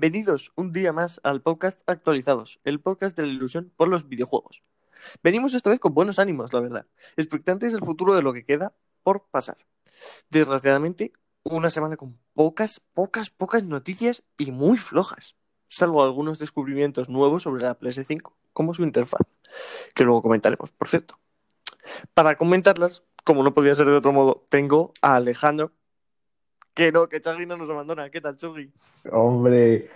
Bienvenidos un día más al podcast Actualizados, el podcast de la ilusión por los videojuegos. Venimos esta vez con buenos ánimos, la verdad, expectantes del futuro de lo que queda por pasar. Desgraciadamente, una semana con pocas, pocas, pocas noticias y muy flojas, salvo algunos descubrimientos nuevos sobre la PS5, como su interfaz, que luego comentaremos, por cierto. Para comentarlas, como no podía ser de otro modo, tengo a Alejandro, que no, que Chagui no nos abandona. ¿Qué tal, Chugui? Hombre,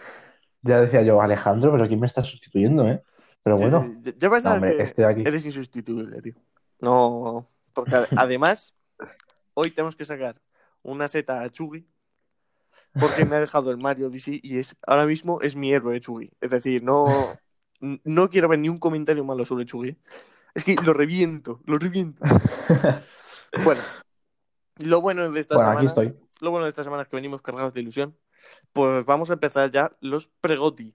ya decía yo, Alejandro, pero ¿quién me está sustituyendo, eh? Pero Sí, bueno, sí, ya vas no, a hombre, ver que estoy aquí. eres insustituible, tío. No, porque ade- además, hoy tenemos que sacar una seta a Chugui, porque me ha dejado el Mario Odyssey y es, ahora mismo es mi héroe, Chugui. Es decir, no, no quiero ver ni un comentario malo sobre Chugui. Es que lo reviento, lo reviento. Bueno, lo bueno de esta Bueno, semana. aquí estoy. Lo bueno de esta semana es que venimos cargados de ilusión. Pues vamos a empezar ya los pregoti.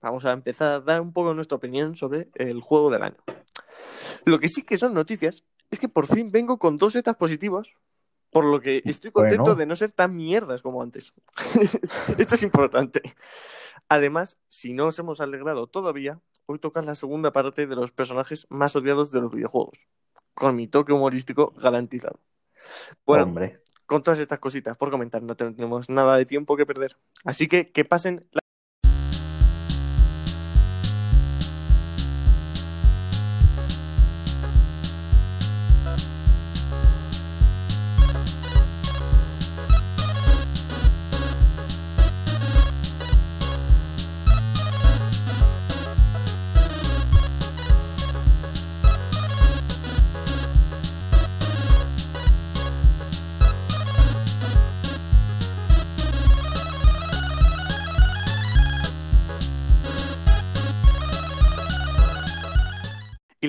Vamos a empezar a dar un poco nuestra opinión sobre el juego del año. Lo que sí que son noticias es que por fin vengo con dos setas positivas, por lo que estoy contento Bueno. de no ser tan mierdas como antes. Esto es importante. Además, si no os hemos alegrado todavía, hoy toca la segunda parte de los personajes más odiados de los videojuegos, con mi toque humorístico garantizado. Bueno, Hombre, con todas estas cositas por comentar, no tenemos nada de tiempo que perder. Así que que pasen. la-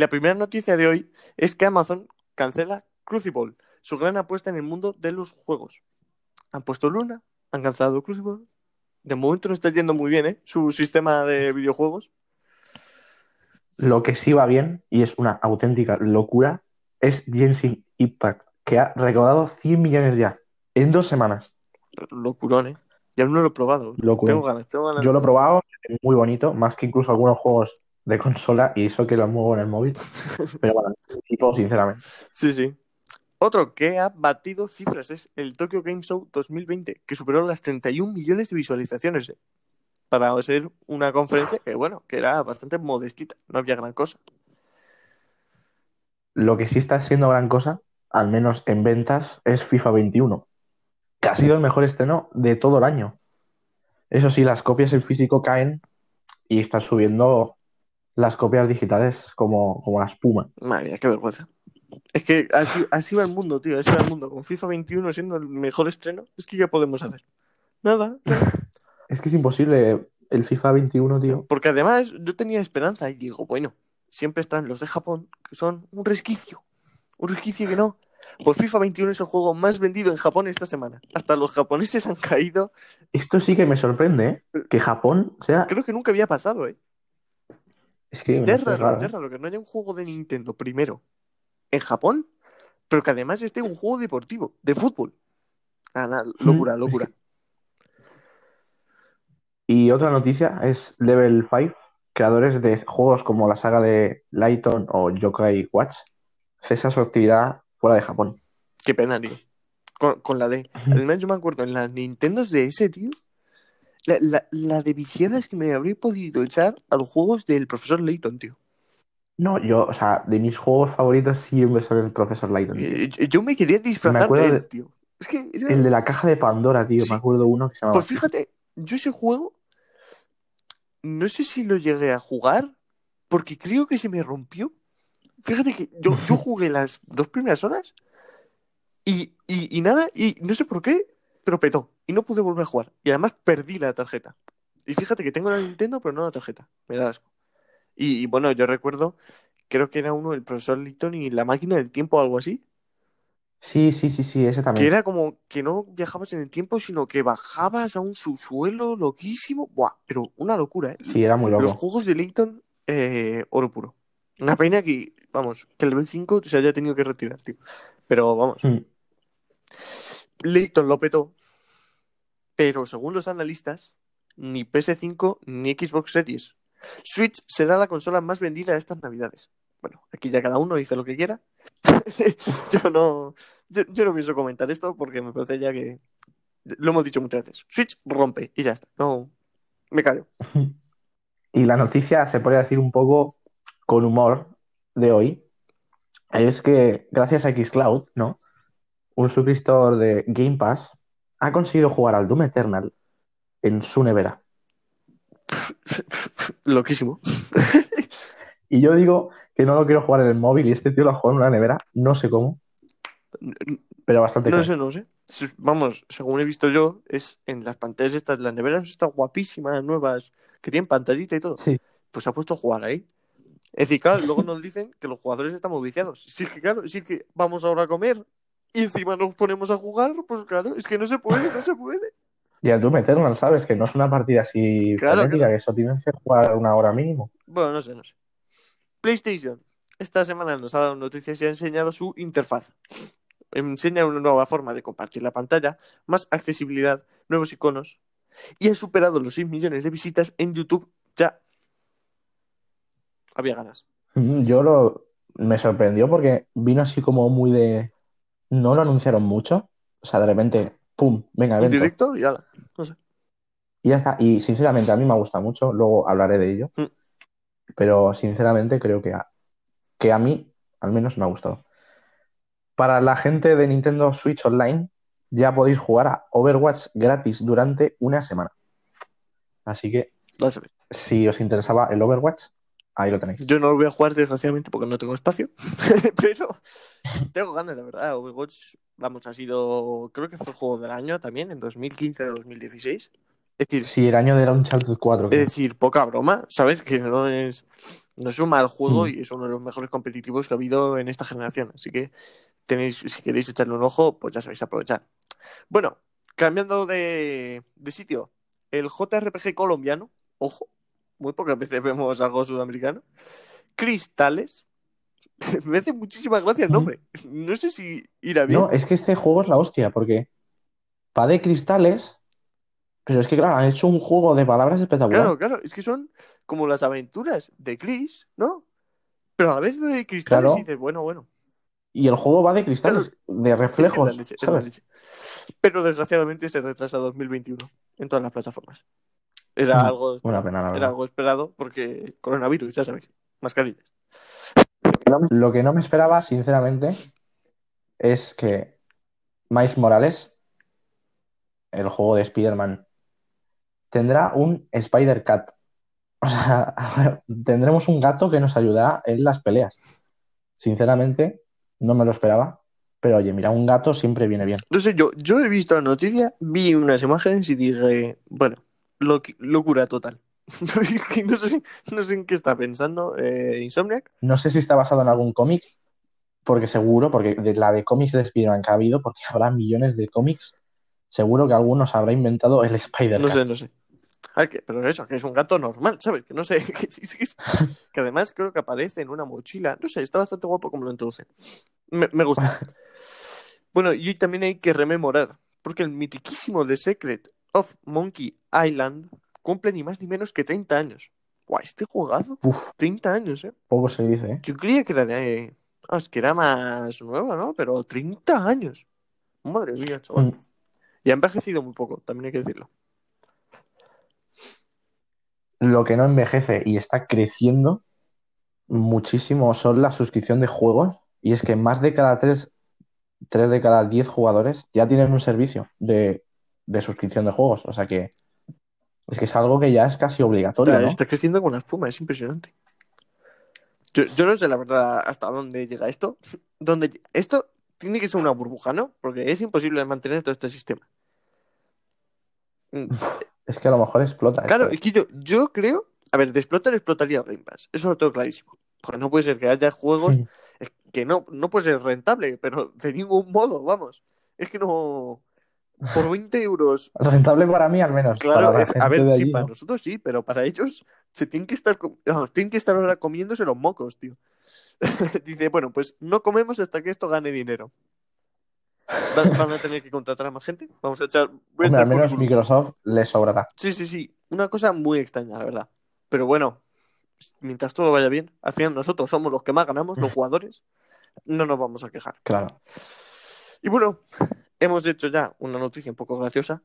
la primera noticia de hoy es que Amazon cancela Crucible, su gran apuesta en el mundo de los juegos. Han puesto Luna, han cancelado Crucible. De momento no está yendo muy bien, ¿eh? Su sistema de videojuegos. lo que sí va bien, y es una auténtica locura, es Genshin Impact, que ha recaudado 100 millones ya, en dos semanas. Locurón, ¿eh? Ya no lo he probado. Locurón. Tengo ganas, tengo ganas. Yo lo he probado, es muy bonito, más que incluso algunos juegos de consola, y eso que lo muevo en el móvil. Pero bueno, tipo, sinceramente. Sí, sí. Otro que ha batido cifras es el Tokyo Game Show 2020, que superó las 31 millones de visualizaciones. ¿eh? Para ser una conferencia que, bueno, que era bastante modestita, no había gran cosa. Lo que sí está siendo gran cosa, al menos en ventas, es FIFA 21, que ha sido el mejor estreno de todo el año. Eso sí, las copias en físico caen y están subiendo las copias digitales como, como la espuma. Madre mía, qué vergüenza. Es que así, así va el mundo, tío, así va el mundo. Con FIFA 21 siendo el mejor estreno, es que ¿qué podemos hacer? Nada, nada. Es que es imposible el FIFA 21, tío. Porque además yo tenía esperanza y digo, bueno, siempre están los de Japón, que son un resquicio. Un resquicio que no. Pues FIFA 21 es el juego más vendido en Japón esta semana. Hasta los japoneses han caído. Esto sí que me sorprende, ¿eh? Que Japón sea... Creo que nunca había pasado, ¿eh? Es que Ya es raro, raro, ya es raro que no haya un juego de Nintendo primero en Japón, pero que además esté un juego deportivo, de fútbol. Ah, nada, locura, Mm, locura. Y otra noticia es Level 5, creadores de juegos como la saga de Lighton o Yokai Watch, cesa su actividad fuera de Japón. Qué pena, tío. Con, con la D. Además, yo me acuerdo en las Nintendos de ese, tío. La, la, la de viciadas que me habría podido echar a los juegos del profesor Layton, tío. No, yo, o sea, de mis juegos favoritos siempre son el Profesor Layton, tío. Eh, Yo, yo me quería disfrazar acuerdo de él, tío. Es que era- El de la caja de Pandora, tío, Sí. me acuerdo uno que se llamaba Pues fíjate, yo ese juego no sé si lo llegué a jugar porque creo que se me rompió. Fíjate que yo, yo jugué las dos primeras horas y, y, y nada, y no sé por qué, pero petó y no pude volver a jugar. Y además perdí la tarjeta. Y fíjate que tengo la Nintendo, pero no la tarjeta. Me da asco. Y, y bueno, yo recuerdo, creo que era uno del profesor Layton y la máquina del tiempo o algo así. Sí, sí, sí, sí, ese Que también. era como que no viajabas en el tiempo, sino que bajabas a un subsuelo loquísimo. Buah, pero una locura, ¿eh? Sí, era muy Los loco. juegos de Layton, eh, oro puro. Una pena que, vamos, que el level 5 se haya tenido que retirar, tío. Pero vamos, Mm. Lo petó. Pero según los analistas, ni PS5 ni Xbox Series. Switch será la consola más vendida estas navidades. Bueno, aquí ya cada uno dice lo que quiera. yo no yo, no pienso comentar esto porque me parece ya que lo hemos dicho muchas veces. Switch rompe y ya está. No, me callo. Y la noticia se podría decir un poco con humor de hoy. Es que gracias a Xcloud, ¿no? Un suscriptor de Game Pass ha conseguido jugar al Doom Eternal en su nevera. Loquísimo. Y yo digo que no lo quiero jugar en el móvil y este tío lo ha jugado en una nevera, no sé cómo, pero bastante No sé, no sé. Vamos, según he visto yo, es en las pantallas estas, las neveras estas guapísimas, nuevas, que tienen pantallita y todo. Sí, Pues se ha puesto a jugar ahí. Es decir, claro, luego nos dicen que los jugadores estamos viciados. Sí, que claro, sí que vamos ahora a comer y encima nos ponemos a jugar, pues claro, es que no se puede, no se puede. y el Doom Eternal, ¿sabes? Que no es una partida así claro. que eso tienes que jugar una hora mínimo. Bueno, no sé, no sé. PlayStation. Esta semana nos ha dado noticias y ha enseñado su interfaz. Enseña una nueva forma de compartir la pantalla, más accesibilidad, nuevos iconos y ha superado los 6 millones de visitas en YouTube ya. Había ganas. Mm, Yo lo me sorprendió porque vino así como muy de. No lo anunciaron mucho. O sea, de repente, ¡pum! Venga, En evento. directo y ala. No sé. Y ya está. Y sinceramente, a mí me gusta mucho. Luego hablaré de ello. Mm. Pero sinceramente, creo que a, que a mí, al menos, me ha gustado. Para la gente de Nintendo Switch Online, ya podéis jugar a Overwatch gratis durante una semana. Así que, si os interesaba el Overwatch, ahí lo tenéis. Yo no lo voy a jugar desgraciadamente porque no tengo espacio. Pero tengo ganas, la verdad. Overwatch, vamos, ha sido. Creo que fue el juego del año también, en 2015-2016. Es decir, Si el año del Uncharted 4. Es creo. decir, poca broma, ¿sabes? Que no es, no es un mal juego Mm. y es uno de los mejores competitivos que ha habido en esta generación. Así que tenéis, si queréis echarle un ojo, pues ya sabéis aprovechar. Bueno, cambiando de, de sitio, el JRPG colombiano, ojo, muy pocas veces vemos algo sudamericano. Cristales. Me hace muchísima gracia el nombre. No sé si irá bien. No, es que este juego es la hostia, porque va de cristales, pero es que, claro, han hecho un juego de palabras espectacular. Claro, claro, es que son como las aventuras de Chris, ¿no? Pero a la vez de cristales Claro. y dices, bueno, bueno. Y el juego va de cristales, de Es que es reflejos. Pero desgraciadamente se retrasa a 2021 en todas las plataformas. Era Mm, algo Una esperado, pena, la era algo esperado porque coronavirus, ya sabéis, mascarillas. Lo que no me esperaba, sinceramente, es que Miles Morales, el juego de Spider-Man, tendrá un Spider-Cat. O sea, tendremos un gato que nos ayudará en las peleas. Sinceramente, no me lo esperaba. Pero oye, mira, un gato siempre viene bien. No sé, yo, yo he visto la noticia, vi unas imágenes y dije, bueno, locura total. No sé, no sé en qué está pensando eh, Insomniac. No sé si está basado en algún cómic, porque seguro, porque de la de cómics de Spider-Man que ha habido, porque habrá millones de cómics, seguro que algunos habrá inventado el Spider-Cat. No sé, no sé. A ver, que- pero eso, que es un gato normal, ¿sabes? Que no sé. Que, que además creo que aparece en una mochila. No sé, está bastante guapo como lo introducen. Me, me gusta. Bueno, y hoy también hay que rememorar, porque el mitiquísimo The Secret of Monkey Island cumple ni más ni menos que 30 años. Guau, este jugazo, Uf, 30 años, ¿eh? poco se dice, ¿eh? Yo creía que era de. ah, es que era más nuevo, ¿no? Pero 30 años. Madre mía, chaval. Mm. Y ha envejecido muy poco, también hay que decirlo. Lo que no envejece y está creciendo muchísimo son la suscripción de juegos. Y es que más de cada tres, tres de cada diez jugadores ya tienen un servicio de, de suscripción de juegos. O sea que es que es algo que ya es casi obligatorio, Está, ¿no? está creciendo con la espuma, es impresionante. Yo, yo no sé la verdad hasta dónde llega esto. Dónde, esto tiene que ser una burbuja, ¿no? Porque es imposible mantener todo este sistema. Mm, Es que a lo mejor explota Claro, esto, ¿eh? es que yo, yo creo. A ver, de explotar explotaría Game Pass. Eso lo tengo clarísimo. Porque no puede ser que haya juegos que no, no puede ser rentable, pero de ningún modo, vamos. Es que no. Por 20 euros. Rentable para mí al menos. Claro, para la es- a ver, sí, allí, para ¿no? nosotros sí, pero para ellos se tienen que estar, tienen que estar ahora comiéndose los mocos, tío. Dice, bueno, pues no comemos hasta que esto gane dinero. Va- Van a tener que contratar a más gente. Vamos a echar. Voy a Hombre, al menos currículum. Microsoft le sobrará. Sí, sí, sí. una cosa muy extraña, la verdad. Pero bueno, mientras todo vaya bien, al final nosotros somos los que más ganamos, los jugadores, no nos vamos a quejar. Claro. Y bueno, hemos hecho ya una noticia un poco graciosa,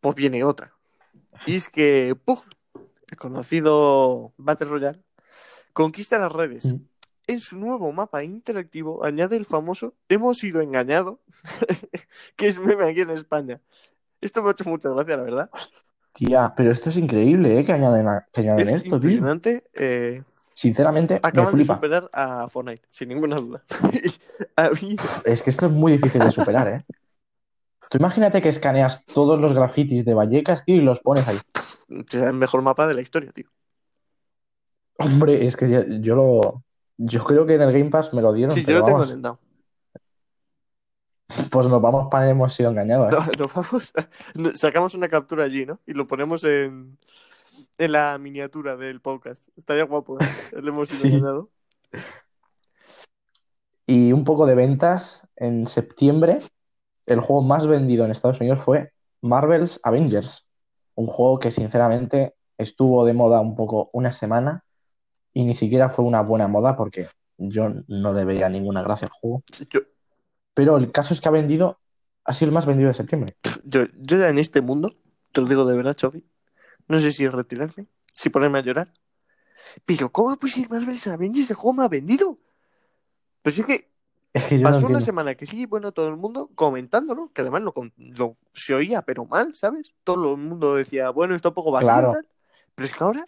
pues viene otra. Y es que ¡puf! el conocido Battle Royale conquista las redes. Mm. En su nuevo mapa interactivo añade el famoso Hemos sido engañados, que es meme aquí en España. Esto me ha hecho mucha gracia, la verdad. Tía, pero esto es increíble, ¿eh? Que añaden, a- que añaden Es esto, tío. impresionante. eh, Sinceramente, me acaban de flipa. superar a Fortnite, sin ninguna duda. Es que esto es muy difícil de superar, ¿eh? Tú imagínate que escaneas todos los grafitis de Vallecas, tío, y los pones ahí. Será el mejor mapa de la historia, tío. Hombre, es que yo, yo lo. Yo creo que en el Game Pass me lo dieron, Sí, yo pero lo tengo vamos, en el down. pues nos vamos para hemos sido engañados, ¿eh? No, nos vamos a- sacamos una captura allí, ¿no? Y lo ponemos en, en la miniatura del podcast. Estaría guapo, ¿eh? Le hemos sido Sí. engañado. Y un poco de ventas. En septiembre, el juego más vendido en Estados Unidos fue Marvel's Avengers. Un juego que sinceramente estuvo de moda un poco una semana y ni siquiera fue una buena moda porque yo no le veía ninguna gracia al juego. Yo, Pero el caso es que ha vendido, ha sido el más vendido de septiembre. yo, yo ya en este mundo, te lo digo de verdad, Chovi, no sé si retirarme, si ponerme a llorar. Pero ¿cómo puede ser Marvel's Avengers? ¿El juego me ha vendido? Pues es que Es que yo no pasó una semana que sí, bueno, todo el mundo comentándolo, que además lo, lo- se oía, pero mal, ¿sabes? Todo el mundo decía, bueno, está un poco vacío y Claro. tal. Pero es que ahora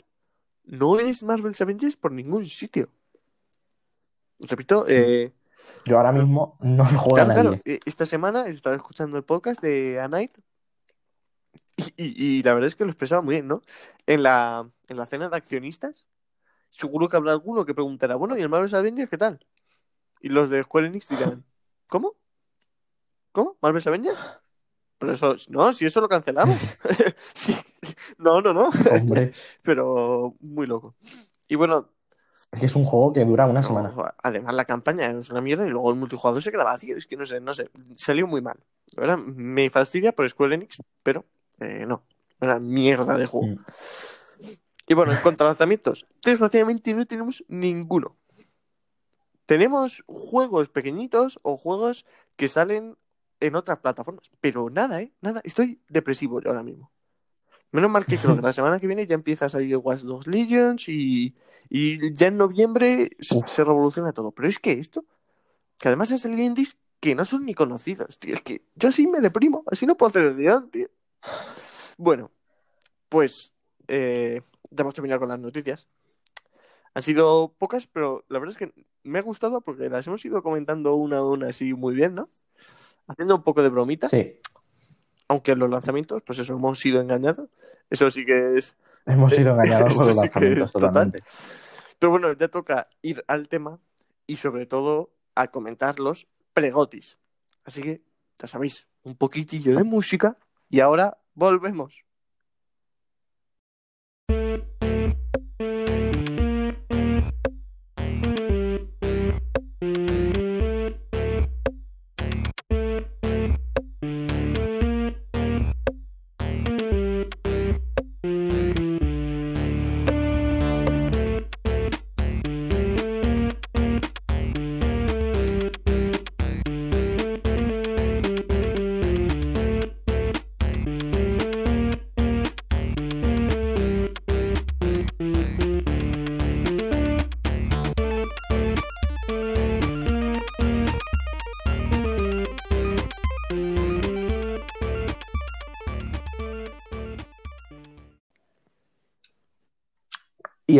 no es Marvel's Avengers por ningún sitio. Repito, eh, Yo ahora mismo no lo juega claro, claro, nadie. eh, esta semana estaba escuchando el podcast de A Night y, y- y la verdad es que lo expresaba muy bien, ¿no? En la, en la cena de accionistas, seguro que habrá alguno que preguntará, bueno, ¿y el Marvel's Avengers qué tal? Y los de Square Enix dirán, ¿cómo? ¿Cómo? ¿Marvel's Avengers? Pero eso, no, si eso lo cancelamos. Sí. No, no, no. Hombre, Pero muy loco. Y bueno, es que es un juego que dura una no, semana. además la campaña es una mierda y luego el multijugador se queda vacío. Es que no sé, no sé. Salió muy mal. Verdad, me fastidia por Square Enix, pero eh, no. Una mierda de juego. Mm. Y bueno, en cuanto a lanzamientos, desgraciadamente no tenemos ninguno. Tenemos juegos pequeñitos o juegos que salen en otras plataformas, pero nada, ¿eh? Nada. Estoy depresivo yo ahora mismo. Menos mal que creo que la semana que viene ya empieza a salir Watch Dogs Legions y, y ya en noviembre Uf. se revoluciona todo. Pero es que esto, que además han salido indies que no son ni conocidos, tío. Es que yo así me deprimo, así no puedo hacer el guion, tío. Bueno, pues eh, ya hemos terminado con las noticias. Han sido pocas, pero la verdad es que me ha gustado porque las hemos ido comentando una a una así muy bien, ¿no? Haciendo un poco de bromita, Sí, aunque en los lanzamientos, pues eso, hemos sido engañados. Eso sí que es. hemos sido engañados por los sí lanzamientos total. totalmente. Pero bueno, ya toca ir al tema y sobre todo a comentar los pregotis. Así que, ya sabéis, un poquitillo de música y ahora volvemos.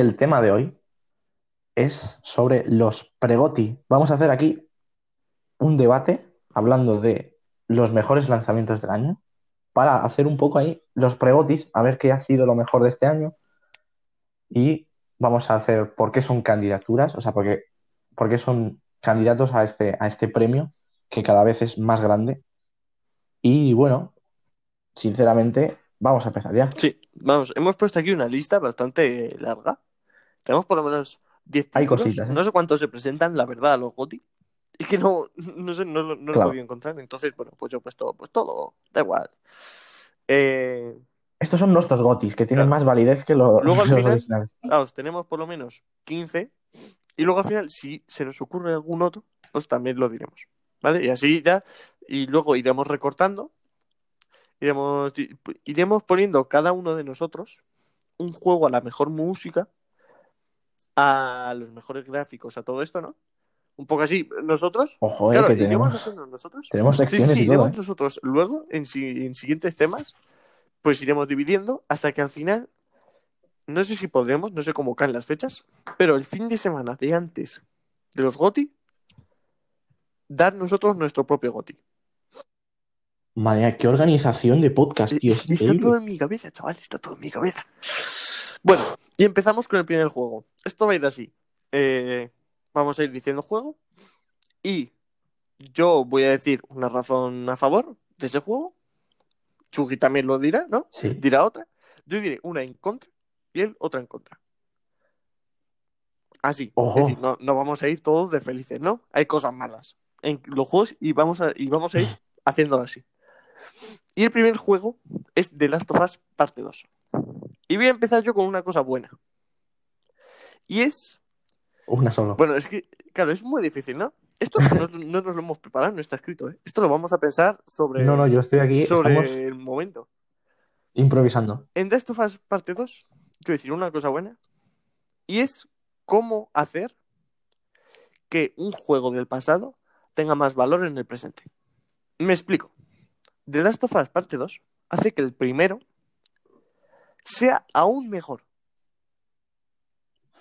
El tema de hoy es sobre los pregoti. Vamos a hacer aquí un debate hablando de los mejores lanzamientos del año para hacer un poco ahí los pregotis, a ver qué ha sido lo mejor de este año. Y vamos a hacer por qué son candidaturas, o sea, por qué, por qué son candidatos a este, a este premio que cada vez es más grande. Y bueno, sinceramente, vamos a empezar ya. Sí, vamos, hemos puesto aquí una lista bastante larga. Tenemos por lo menos 10 Hay títulos. cositas, ¿eh? No sé cuántos se presentan, la verdad, a los GOTY. Es que no, no sé, no, lo- no lo he Claro. podido encontrar. Entonces, bueno, pues yo he puesto pues todo, da igual. Eh, Estos son nuestros gotis, que tienen Claro. más validez que lo- Luego, al los final- originales. Claro, tenemos por lo menos 15. Y luego al final, si se nos ocurre algún otro, pues también lo diremos. ¿Vale? Y así ya. Y luego iremos recortando. Iremos, iremos poniendo cada uno de nosotros un juego a la mejor música, a los mejores gráficos, a todo esto, ¿no? Un poco así. Nosotros. Ojo, eh, claro, que tenemos, nosotros. tenemos Sí, sí, secciones sí, y todo. ¿eh? nosotros. Luego, en, si- en siguientes temas, pues iremos dividiendo hasta que al final, no sé si podremos, no sé cómo caen las fechas, pero el fin de semana de antes de los GOTI, dar nosotros nuestro propio GOTI. Madre mía, qué organización de podcast, tío. Es está todo en mi cabeza, chaval, está todo en mi cabeza. Bueno, y empezamos con el primer juego. Esto va a ir así. Eh, vamos a ir diciendo juego y yo voy a decir una razón a favor de ese juego. Chugi también lo dirá, ¿no? Sí. dirá otra. Yo diré una en contra y él otra en contra. Así. Ojo. Es decir, no, no vamos a ir todos de felices, ¿no? Hay cosas malas en los juegos y vamos a, y vamos a ir haciéndolo así. Y el primer juego es The Last of Us Parte 2. Y voy a empezar yo con una cosa buena. Y es. Una solo. Bueno, es que, claro, es muy difícil, ¿no? Esto no, no nos lo hemos preparado, no está escrito, ¿eh? Esto lo vamos a pensar sobre, No, no, yo estoy aquí. sobre el momento. improvisando. En The Us Parte 2, quiero decir una cosa buena. Y es cómo hacer que un juego del pasado tenga más valor en el presente. Me explico. The Last of Us Parte 2 hace que el primero sea aún mejor.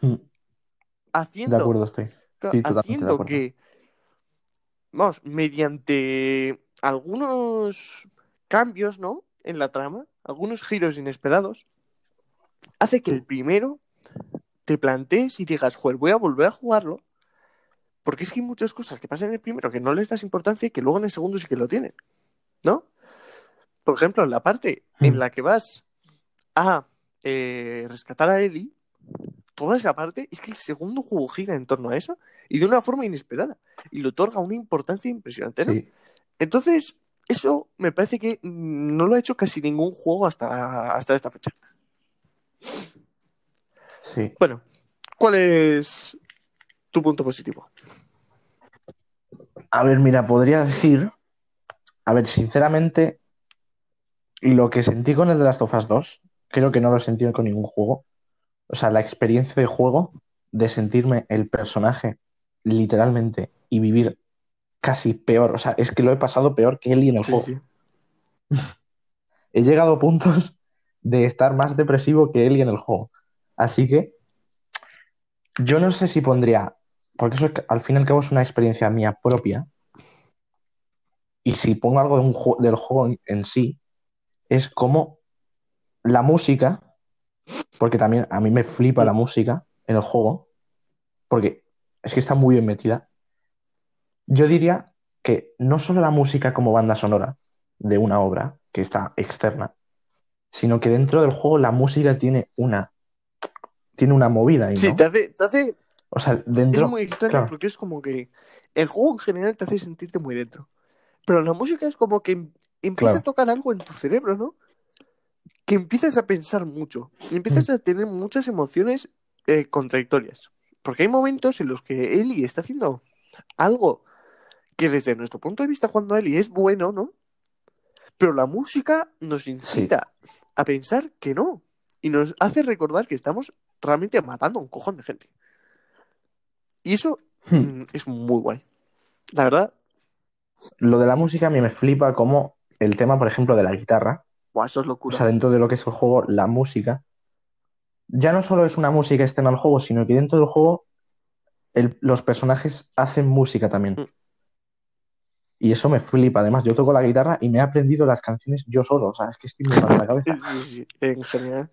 Mm, De Haciendo, acuerdo estoy. Sí, de haciendo acuerdo. que, vamos, mediante algunos cambios, ¿no? En la trama, algunos giros inesperados, hace que el primero te plantees y digas, joder, voy a volver a jugarlo. Porque es que hay muchas cosas que pasan en el primero que no les das importancia y que luego en el segundo sí que lo tienen. ¿No? Por ejemplo, la parte en Hmm. la que vas a eh, rescatar a Ellie, toda esa parte, es que el segundo juego gira en torno a eso y de una forma inesperada. Y le otorga una importancia impresionante, ¿no? Sí. Entonces, eso me parece que no lo ha hecho casi ningún juego hasta, hasta esta fecha. Sí. Bueno, ¿cuál es tu punto positivo? A ver, mira, podría decir. A ver, sinceramente, lo que sentí con el de Last of Us 2, creo que no lo he sentido con ningún juego. O sea, la experiencia de juego, de sentirme el personaje literalmente y vivir casi peor. O sea, es que lo he pasado peor que Ellie en el juego. He llegado a puntos de estar más depresivo que Ellie en el juego. Así que yo no sé si pondría, porque eso es que, al fin y al cabo es una experiencia mía propia. Y si pongo algo de un ju- del juego en, en sí, es como la música, porque también a mí me flipa la música en el juego, porque es que está muy bien metida. Yo diría que no solo la música como banda sonora de una obra que está externa, sino que dentro del juego la música tiene una tiene una movida ahí, Sí, ¿no? te hace, te hace O sea, Es dentro, muy extraño claro. porque es como que el juego en general te hace sentirte muy dentro. Pero la música es como que em- empieza Claro. a tocar algo en tu cerebro, ¿no? Que empiezas a pensar mucho. Y empiezas Mm. a tener muchas emociones eh, contradictorias. Porque hay momentos en los que Ellie está haciendo algo que desde nuestro punto de vista cuando Ellie es bueno, ¿no? Pero la música nos incita a pensar que no. Y nos hace recordar que estamos realmente matando a un cojón de gente. Y eso Hmm. Mm, es muy guay. La verdad, Lo de la música a mí me flipa como el tema, por ejemplo, de la guitarra. Buah, eso es O locura. sea, dentro de lo que es el juego, la música. Ya no solo es una música externa al juego, sino que dentro del juego el- los personajes hacen música también. Mm. Y eso me flipa. Además, yo toco la guitarra y me he aprendido las canciones yo solo. O sea, es que estoy muy mal de la cabeza. Sí, sí, sí, en general.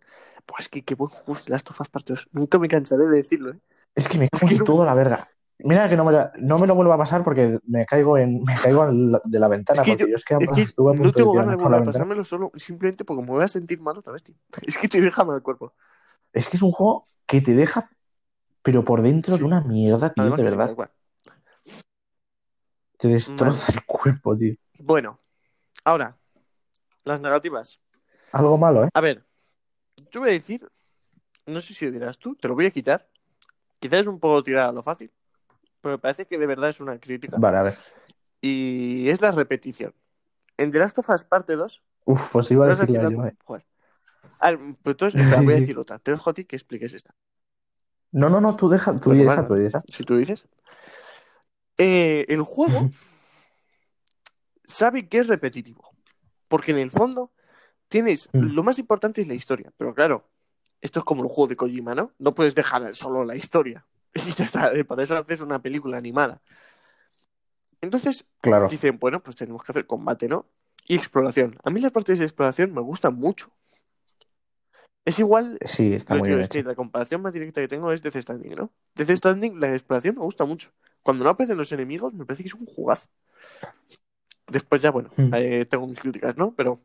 Buah, es que qué buen juego Last of Us Part 2. Nunca me cansaré de decirlo, ¿eh? Es que me cago que en no- todo la verga. Mira que no me, lo- no me lo vuelva a pasar porque me caigo en, me caigo la- de la ventana. Es que porque yo- yo, es que Es que estuve a no tengo ganas de volver a pasármelo solo simplemente porque me voy a sentir mal otra vez, tío. Es que te deja mal el cuerpo. Es que es un juego que te deja, pero por dentro Sí. de una mierda, tío, Además de verdad. Te destroza el cuerpo, tío. Bueno, ahora, las negativas. Algo malo, ¿eh? A ver, yo voy a decir, no sé si lo dirás tú, te lo voy a quitar. Quizás es un poco tirado a lo fácil, pero me parece que de verdad es una crítica. Vale, a ver. Y es la repetición. En The Last of Us Parte 2, Uf, pues iba a decir yo, eh. Joder. A ver, pues entonces espera, voy a decir otra. Te dejo a ti que expliques esta. No, no, no, tú deja, tú Bueno, tú esa. Si tú dices. Eh, el juego sabe que es repetitivo. Porque en el fondo tienes. Mm. Lo más importante es la historia. Pero claro, esto es como el juego de Kojima, ¿no? No puedes dejar solo la historia. Y ya está. eh, Para eso haces una película animada. Entonces Claro. dicen, bueno, pues tenemos que hacer combate, ¿no? Y exploración. A mí las partes de exploración me gustan mucho. Es igual. Sí, está muy bien hecho. la comparación más directa que tengo es Death Stranding, ¿no? Death Stranding, la exploración me gusta mucho. Cuando no aparecen los enemigos, me parece que es un jugazo. Después ya, bueno, Hmm. eh, tengo mis críticas, ¿no? Pero...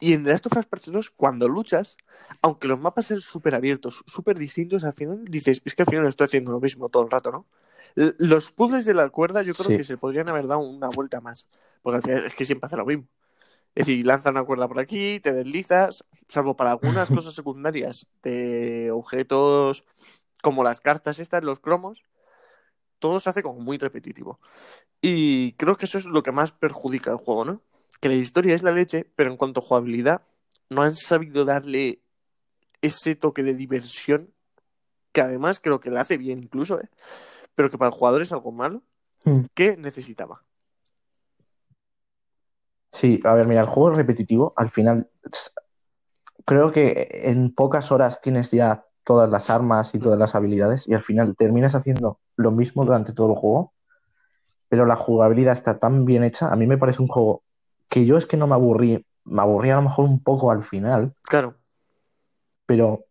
Y en The Last of Us Part 2, cuando luchas, aunque los mapas sean súper abiertos, súper distintos, al final dices, es que al final estoy haciendo lo mismo todo el rato, ¿no? L- Los puzzles de la cuerda yo creo Sí. que se podrían haber dado una vuelta más, porque al final es que siempre hace lo mismo. Es decir, lanza una cuerda por aquí, te deslizas, salvo para algunas cosas secundarias de objetos como las cartas estas, los cromos, todo se hace como muy repetitivo. Y creo que eso es lo que más perjudica al juego, ¿no? Que la historia es la leche, pero en cuanto a jugabilidad, no han sabido darle ese toque de diversión, que además creo que le hace bien incluso, ¿eh? Pero que para el jugador es algo malo Hmm. que necesitaba. Sí, a ver, mira, el juego es repetitivo. Al final, creo que en pocas horas tienes ya todas las armas y todas las habilidades y al final terminas haciendo lo mismo durante todo el juego, pero la jugabilidad está tan bien hecha. A mí me parece un juego que yo es que no me aburrí, me aburrí a lo mejor un poco al final, Claro, pero,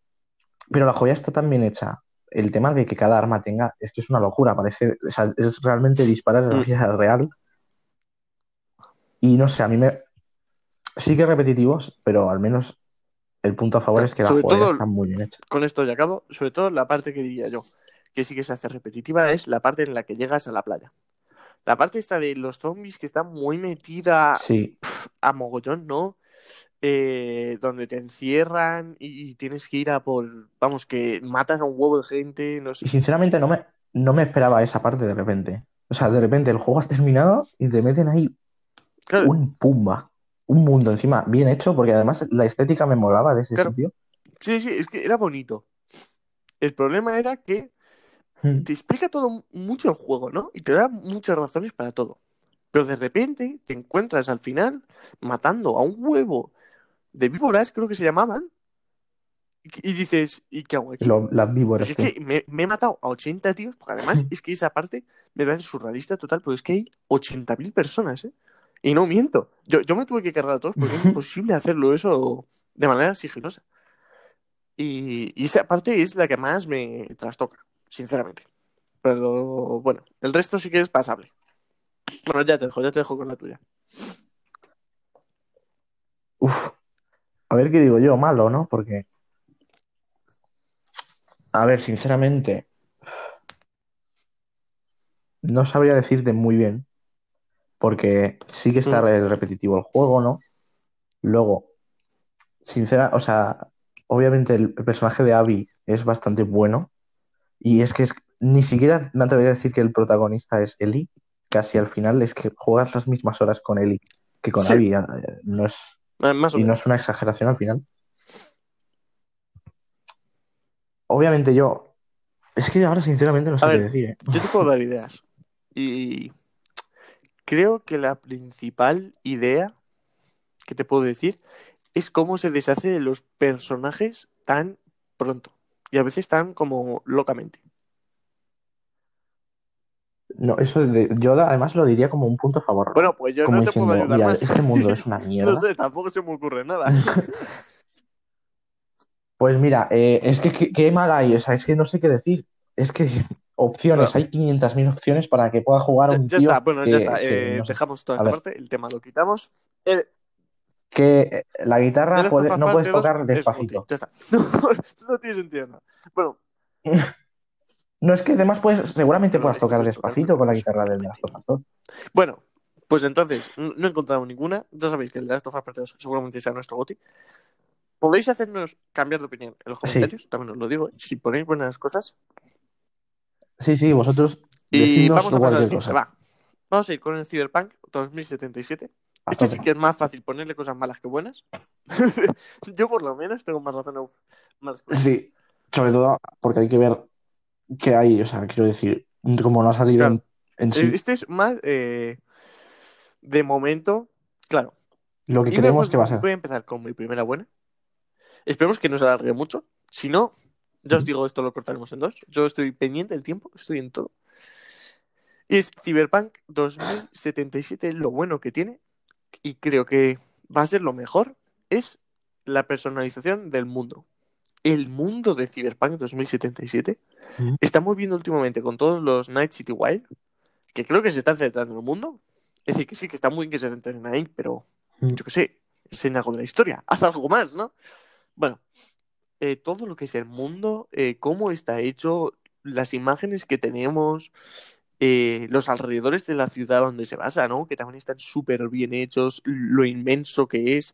pero la joya está tan bien hecha. El tema de que cada arma tenga, es que es una locura, parece, o sea, es realmente disparar en la Mm. vida real. Y no sé, a mí me sí que repetitivos, pero al menos el punto a favor Claro, es que la todo- está muy bien hecha. con esto ya acabo. Sobre todo la parte que diría yo, que sí que se hace repetitiva, es la parte en la que llegas a la playa. La parte esta de los zombies que está muy metida Sí, a mogollón, ¿no? Eh, donde te encierran y, y tienes que ir a por, vamos, que matas a un huevo de gente, no sé. y sinceramente no me, no me esperaba esa parte de repente. O sea, de repente el juego has terminado y te meten ahí Claro, un pumba, un mundo encima bien hecho, porque además la estética me molaba de ese Claro. sitio. sí, sí, es que era bonito. El problema era que Mm. te explica todo mucho el juego, ¿no? Y te da muchas razones para todo. Pero de repente te encuentras al final matando a un huevo de víboras, creo que se llamaban, y, y dices, ¿y qué hago aquí? Lo- las víboras, Pues es que me, me he matado a 80 tíos, porque además es que esa parte me parece surrealista total, pero es que hay 80.000 personas, ¿eh? Y no miento. Yo, yo me tuve que cargar a todos porque es imposible hacerlo eso de manera sigilosa. Y, y esa parte es la que más me trastoca, sinceramente. Pero bueno, el resto sí que es pasable. Bueno, ya te dejo, ya te dejo con la tuya. Uf. A ver qué digo yo, malo, ¿no? Porque. A ver, sinceramente. No sabría decirte muy bien. Porque sí que está Mm. re- repetitivo el juego, ¿no? Luego, sincera, o sea, obviamente el, el personaje de Abby es bastante bueno. Y es que es- ni siquiera me atrevería a decir que el protagonista es Ellie. Casi al final es que juegas las mismas horas con Ellie que con Sí. Abby. No es, Ah, Más o y no es una exageración al final. Obviamente yo. Es que ahora sinceramente no sé A qué ver, decir, ¿eh? Yo te puedo dar ideas. Y creo que la principal idea que te puedo decir es cómo se deshace de los personajes tan pronto. Y a veces tan como locamente. No, eso de- yo además lo diría como un punto a favor. ¿no? Bueno, pues yo como no te puedo diciendo, ayudar mira, más. este mundo es una mierda. No sé, tampoco se me ocurre nada. Pues mira, eh, es que qué, qué mal hay, o sea, es que no sé qué decir. Es que opciones, hay 500.000 opciones para que pueda jugar Ya, un ya tío está, bueno, que, ya está. que Eh, no sé, dejamos toda A esta ver. parte, el tema lo quitamos. Eh, que eh, la The guitarra Last of puede- no puedes 2 tocar es despacito. ya está. No, no tiene sentido nada. Bueno, No es que además puedes, seguramente puedas tocar es despacito con la guitarra del de las Us 2. bueno, Pues entonces, no he encontrado ninguna. Ya sabéis que el de Last of Us Parte 2 seguramente sea nuestro goti. Podéis hacernos cambiar de opinión en los Sí. comentarios, también os lo digo. ¿eh? Si ponéis buenas cosas. Sí, sí, vosotros Y vamos a pasar cosa. Va. Vamos a ir con el Cyberpunk 2077. Este sí que es más fácil ponerle cosas malas que buenas. Yo por lo menos tengo más razón. Más... Sí, sobre todo porque hay que ver qué hay, o sea, quiero decir, como no ha salido Claro. en, en sí Este es más eh, de momento. Claro. lo que Y creemos voy- que va a ser. Voy a empezar con mi primera buena. Esperemos que no se alargue mucho. Si no, ya os digo, esto lo cortaremos en dos. Yo estoy pendiente del tiempo, estoy en todo. Y es Cyberpunk 2077. Lo bueno que tiene, y creo que va a ser lo mejor, es la personalización del mundo. El mundo de Cyberpunk 2077 Ujú. estamos viendo últimamente con todos los Night City Wild, que creo que se están centrando en el mundo. Es decir, que sí, que está muy bien que se centren ahí, pero yo qué sé, enseña algo de la historia, haz algo más, ¿no? Bueno, eh, todo lo que es el mundo, eh, cómo está hecho, las imágenes que tenemos, eh, los alrededores de la ciudad donde se basa, ¿no? Que también están súper bien hechos, lo inmenso que es.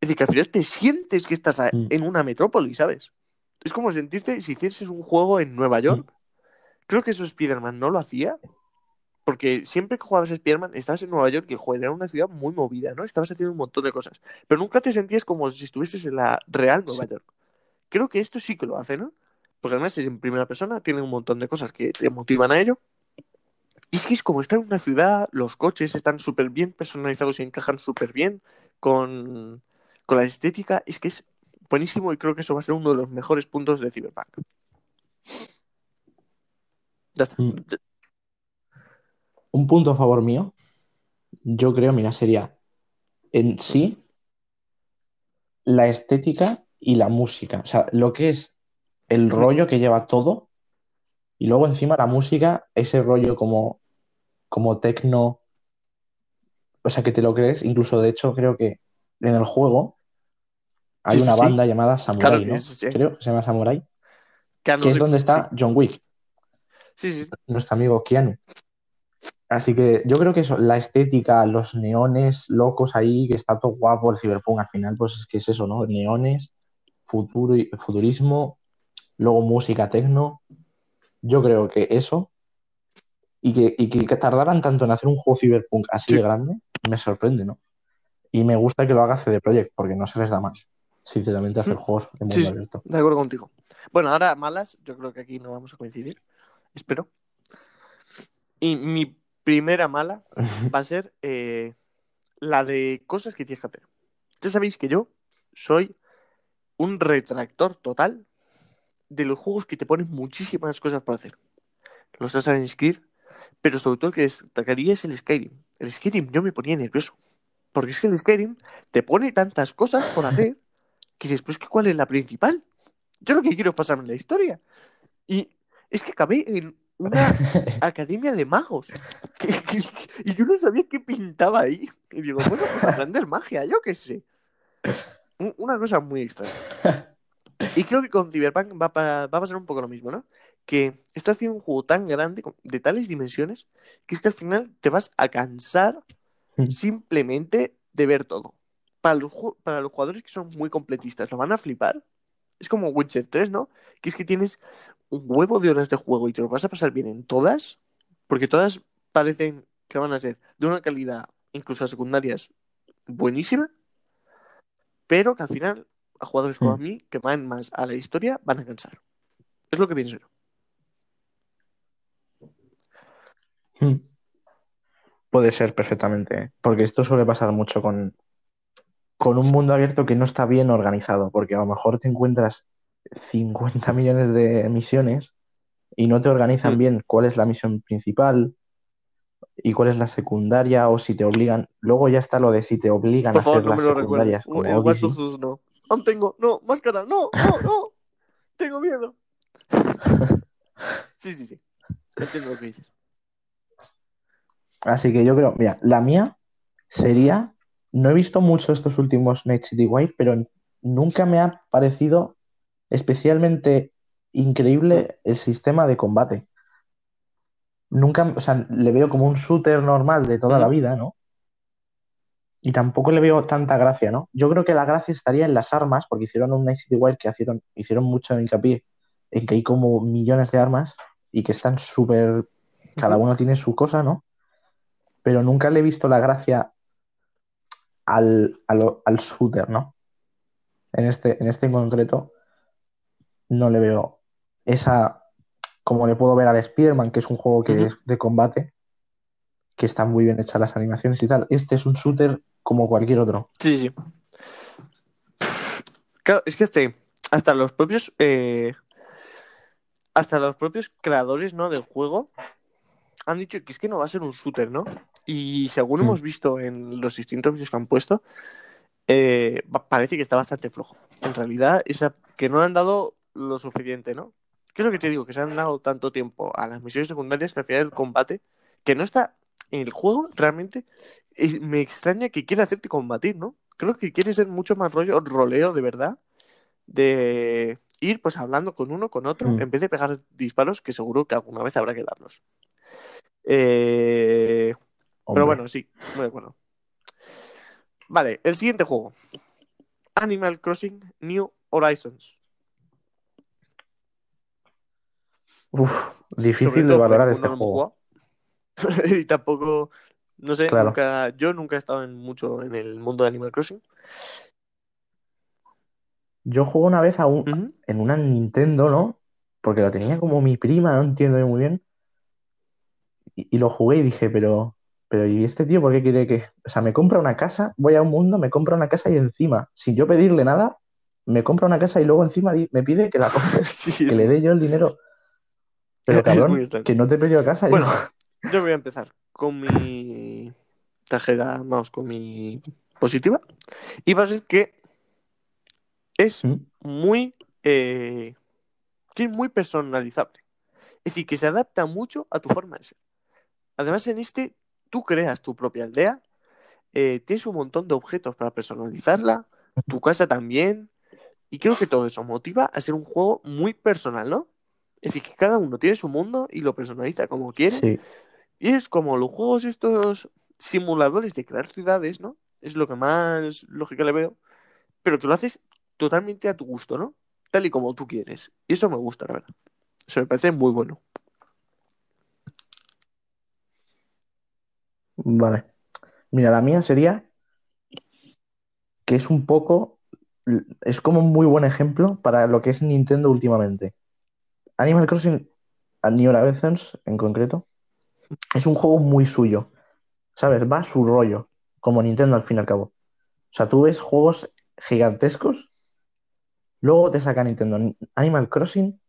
Es decir, que al final te sientes que estás a- Mm. en una metrópoli, ¿sabes? Es como sentirte si hicieses un juego en Nueva York. Creo que eso Spider-Man no lo hacía. Porque siempre que jugabas a Spider-Man estabas en Nueva York y joder, era una ciudad muy movida, ¿no? Estabas haciendo un montón de cosas. Pero nunca te sentías como si estuvieses en la real Nueva York. Creo que esto sí que lo hace, ¿no? Porque además es en primera persona, tiene un montón de cosas que te motivan a ello. Y es que es como estar en una ciudad, los coches están súper bien personalizados y encajan súper bien con, con la estética. Es que es buenísimo y creo que eso va a ser uno de los mejores puntos de Cyberpunk. Ya está. Mm. Un punto a favor mío, yo creo, mira, sería en sí la estética y la música. O sea, lo que es el rollo que lleva todo y luego encima la música, ese rollo como, como tecno, o sea, que te lo crees. Incluso, de hecho, creo que en el juego hay Sí, una sí. banda llamada Samurai, Claro ¿no? sí. Creo que se llama Samurai, que es donde está John Wick. Sí, sí. sí. nuestro amigo Keanu. Así que yo creo que eso, la estética, los neones locos ahí, que está todo guapo el Cyberpunk al final, pues es que es eso, ¿no? Neones, futuro, y- futurismo, luego música tecno. Yo creo que eso, y que, y que tardaran tanto en hacer un juego Cyberpunk así Sí. de grande, me sorprende, ¿no? Y me gusta que lo haga CD Projekt, porque no se les da más, sinceramente, hacer juegos de mundo sí. abierto. De acuerdo contigo. Bueno, ahora malas, yo creo que aquí no vamos a coincidir. Espero. Y mi primera mala va a ser eh, la de cosas que tienes que hacer. Ya sabéis que yo soy un retractor total de los juegos que te ponen muchísimas cosas para hacer. Los Assassin's Creed, pero sobre todo el que destacaría es el Skyrim. El Skyrim yo me ponía nervioso. Porque es que el Skyrim te pone tantas cosas por hacer que después, ¿qué- ¿cuál es la principal? Yo lo que quiero es pasarme la historia. Y es que acabé en una academia de magos. Y yo no sabía qué pintaba ahí. Y digo, bueno, pues aprender magia, yo qué sé. Un- Una cosa muy extraña. Y creo que con Cyberpunk va, a pasar un poco lo mismo, ¿no? Que está haciendo un juego tan grande, de tales dimensiones, que es que al final te vas a cansar simplemente de ver todo. Para los, para los jugadores que son muy completistas, lo van a flipar. Es como Witcher 3, ¿no? Que es que tienes un huevo de horas de juego y te lo vas a pasar bien en todas, porque todas parecen que van a ser de una calidad, incluso a secundarias, buenísima, pero que al final a jugadores como a Hmm. mí, que van más a la historia, van a cansar. Es lo que pienso yo. Mm. Puede ser perfectamente, porque esto suele pasar mucho con, con un mundo abierto que no está bien organizado, porque a lo mejor te encuentras 50 millones de misiones y no te organizan Mm. bien cuál es la misión principal y cuál es la secundaria, o si te obligan. Luego ya está lo de si te obligan Por a favor, hacer no las me lo recuerdes. secundarias, como El Watch Odyssey. Dogs 2 no. Aún tengo. No, máscara. No, no, no. Tengo miedo. Sí, sí, sí. Entiendo lo que dices. Así que yo creo, mira, la mía sería, no he visto mucho estos últimos Night City Wild, pero nunca me ha parecido especialmente increíble el sistema de combate. nunca, o sea, le veo como un shooter normal de toda la Ujú. vida, ¿no? Y tampoco le veo tanta gracia, ¿no? Yo creo que la gracia estaría en las armas, porque hicieron un Night City Wild que hicieron, hicieron mucho hincapié en que hay como millones de armas y que están súper, cada uno tiene su cosa, ¿no? Pero nunca le he visto la gracia al, al, al shooter, ¿no? En este, en este en concreto no le veo esa, como le puedo ver al Spider-Man, que es un juego que es de combate, que están muy bien hechas las animaciones y tal. Este es un shooter como cualquier otro. Sí, sí. Claro, es que este, hasta los propios, eh, hasta los propios creadores, ¿no? Del juego han dicho que es que no va a ser un shooter, ¿no? Y según Mm. hemos visto en los distintos vídeos que han puesto, eh, pa- parece que está bastante flojo. En realidad, esa, que no han dado lo suficiente, ¿no? ¿Qué es lo que te digo? Que se han dado tanto tiempo a las misiones secundarias que al final el combate, que no está en el juego, realmente, eh, me extraña que quiera hacerte combatir, ¿no? Creo que quiere ser mucho más rollo, roleo de verdad, de ir pues hablando con uno, con otro, Mm. en vez de pegar disparos, que seguro que alguna vez habrá que darlos. Eh, pero bueno, sí, muy de acuerdo. Vale, el siguiente juego. Animal Crossing New Horizons. Uf, difícil de valorar como este juego. y tampoco, no sé, Claro. nunca, yo nunca he estado en mucho en el mundo de Animal Crossing. Yo jugué una vez a un, en una Nintendo, ¿no? Porque lo tenía como mi prima, no entiendo yo muy bien. Y, y lo jugué y dije, pero, pero ¿y este tío por qué quiere que...? O sea, me compra una casa, voy a un mundo, me compra una casa y encima, sin yo pedirle nada, me compra una casa y luego encima me pide que la compre, sí, que le dé yo el dinero. Pero cabrón, que no te he pedido casa. Bueno, yo- yo voy a empezar con mi tarjeta, vamos, con mi positiva. Y va a ser que es muy, eh, que es muy personalizable. Es decir, que se adapta mucho a tu forma de ser. Además, en este, tú creas tu propia aldea, eh, tienes un montón de objetos para personalizarla, tu casa también, y creo que todo eso motiva a ser un juego muy personal, ¿no? Es decir, que cada uno tiene su mundo y lo personaliza como quiere, Sí, y es como los juegos estos simuladores de crear ciudades, ¿no? Es lo que más lógica le veo, pero que lo haces totalmente a tu gusto, ¿no? Tal y como tú quieres. Y eso me gusta, la verdad. Eso me parece muy bueno. vale. Mira, la mía sería que es un poco, es como un muy buen ejemplo para lo que es Nintendo últimamente. Animal Crossing New Horizons en concreto es un juego muy suyo, ¿sabes? Va a su rollo, como Nintendo al fin y al cabo. O sea, tú ves juegos gigantescos, luego te saca Nintendo. Animal Crossing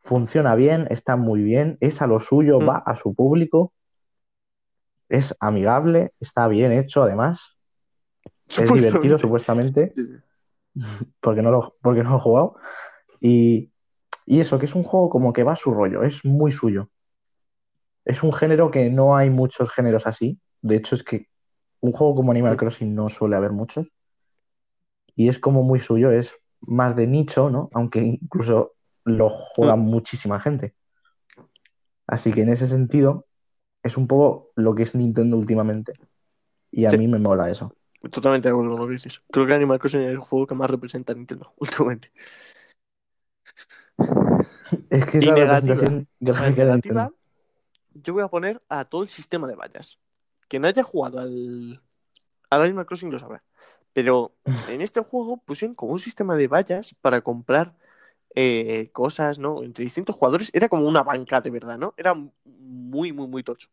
funciona bien, está muy bien, es a lo suyo, Mm. va a su público, es amigable, está bien hecho además, es divertido supuestamente, porque no lo, porque no lo he jugado. Y, y eso, que es un juego como que va a su rollo, es muy suyo. Es un género que no hay muchos géneros así. De hecho, es que un juego como Animal. Crossing no suele haber muchos. Y es como muy suyo, es más de nicho, ¿no? Aunque incluso lo juega Mm. muchísima gente. Así que en ese sentido, es un poco lo que es Nintendo últimamente. Y a Sí. mí me mola eso. Totalmente de acuerdo con lo que dices. Creo que Animal Crossing es el juego que más representa a Nintendo últimamente. Es que es Y la negativa. representación gráfica de negativa, Nintendo. Yo voy a poner a todo el sistema de vallas. Quien haya jugado al, al Animal Crossing lo sabrá. Pero en este juego pusieron como un sistema de vallas para comprar eh, cosas, ¿no? Entre distintos jugadores. Era como una banca de verdad, ¿no? Era muy, muy, muy tocho.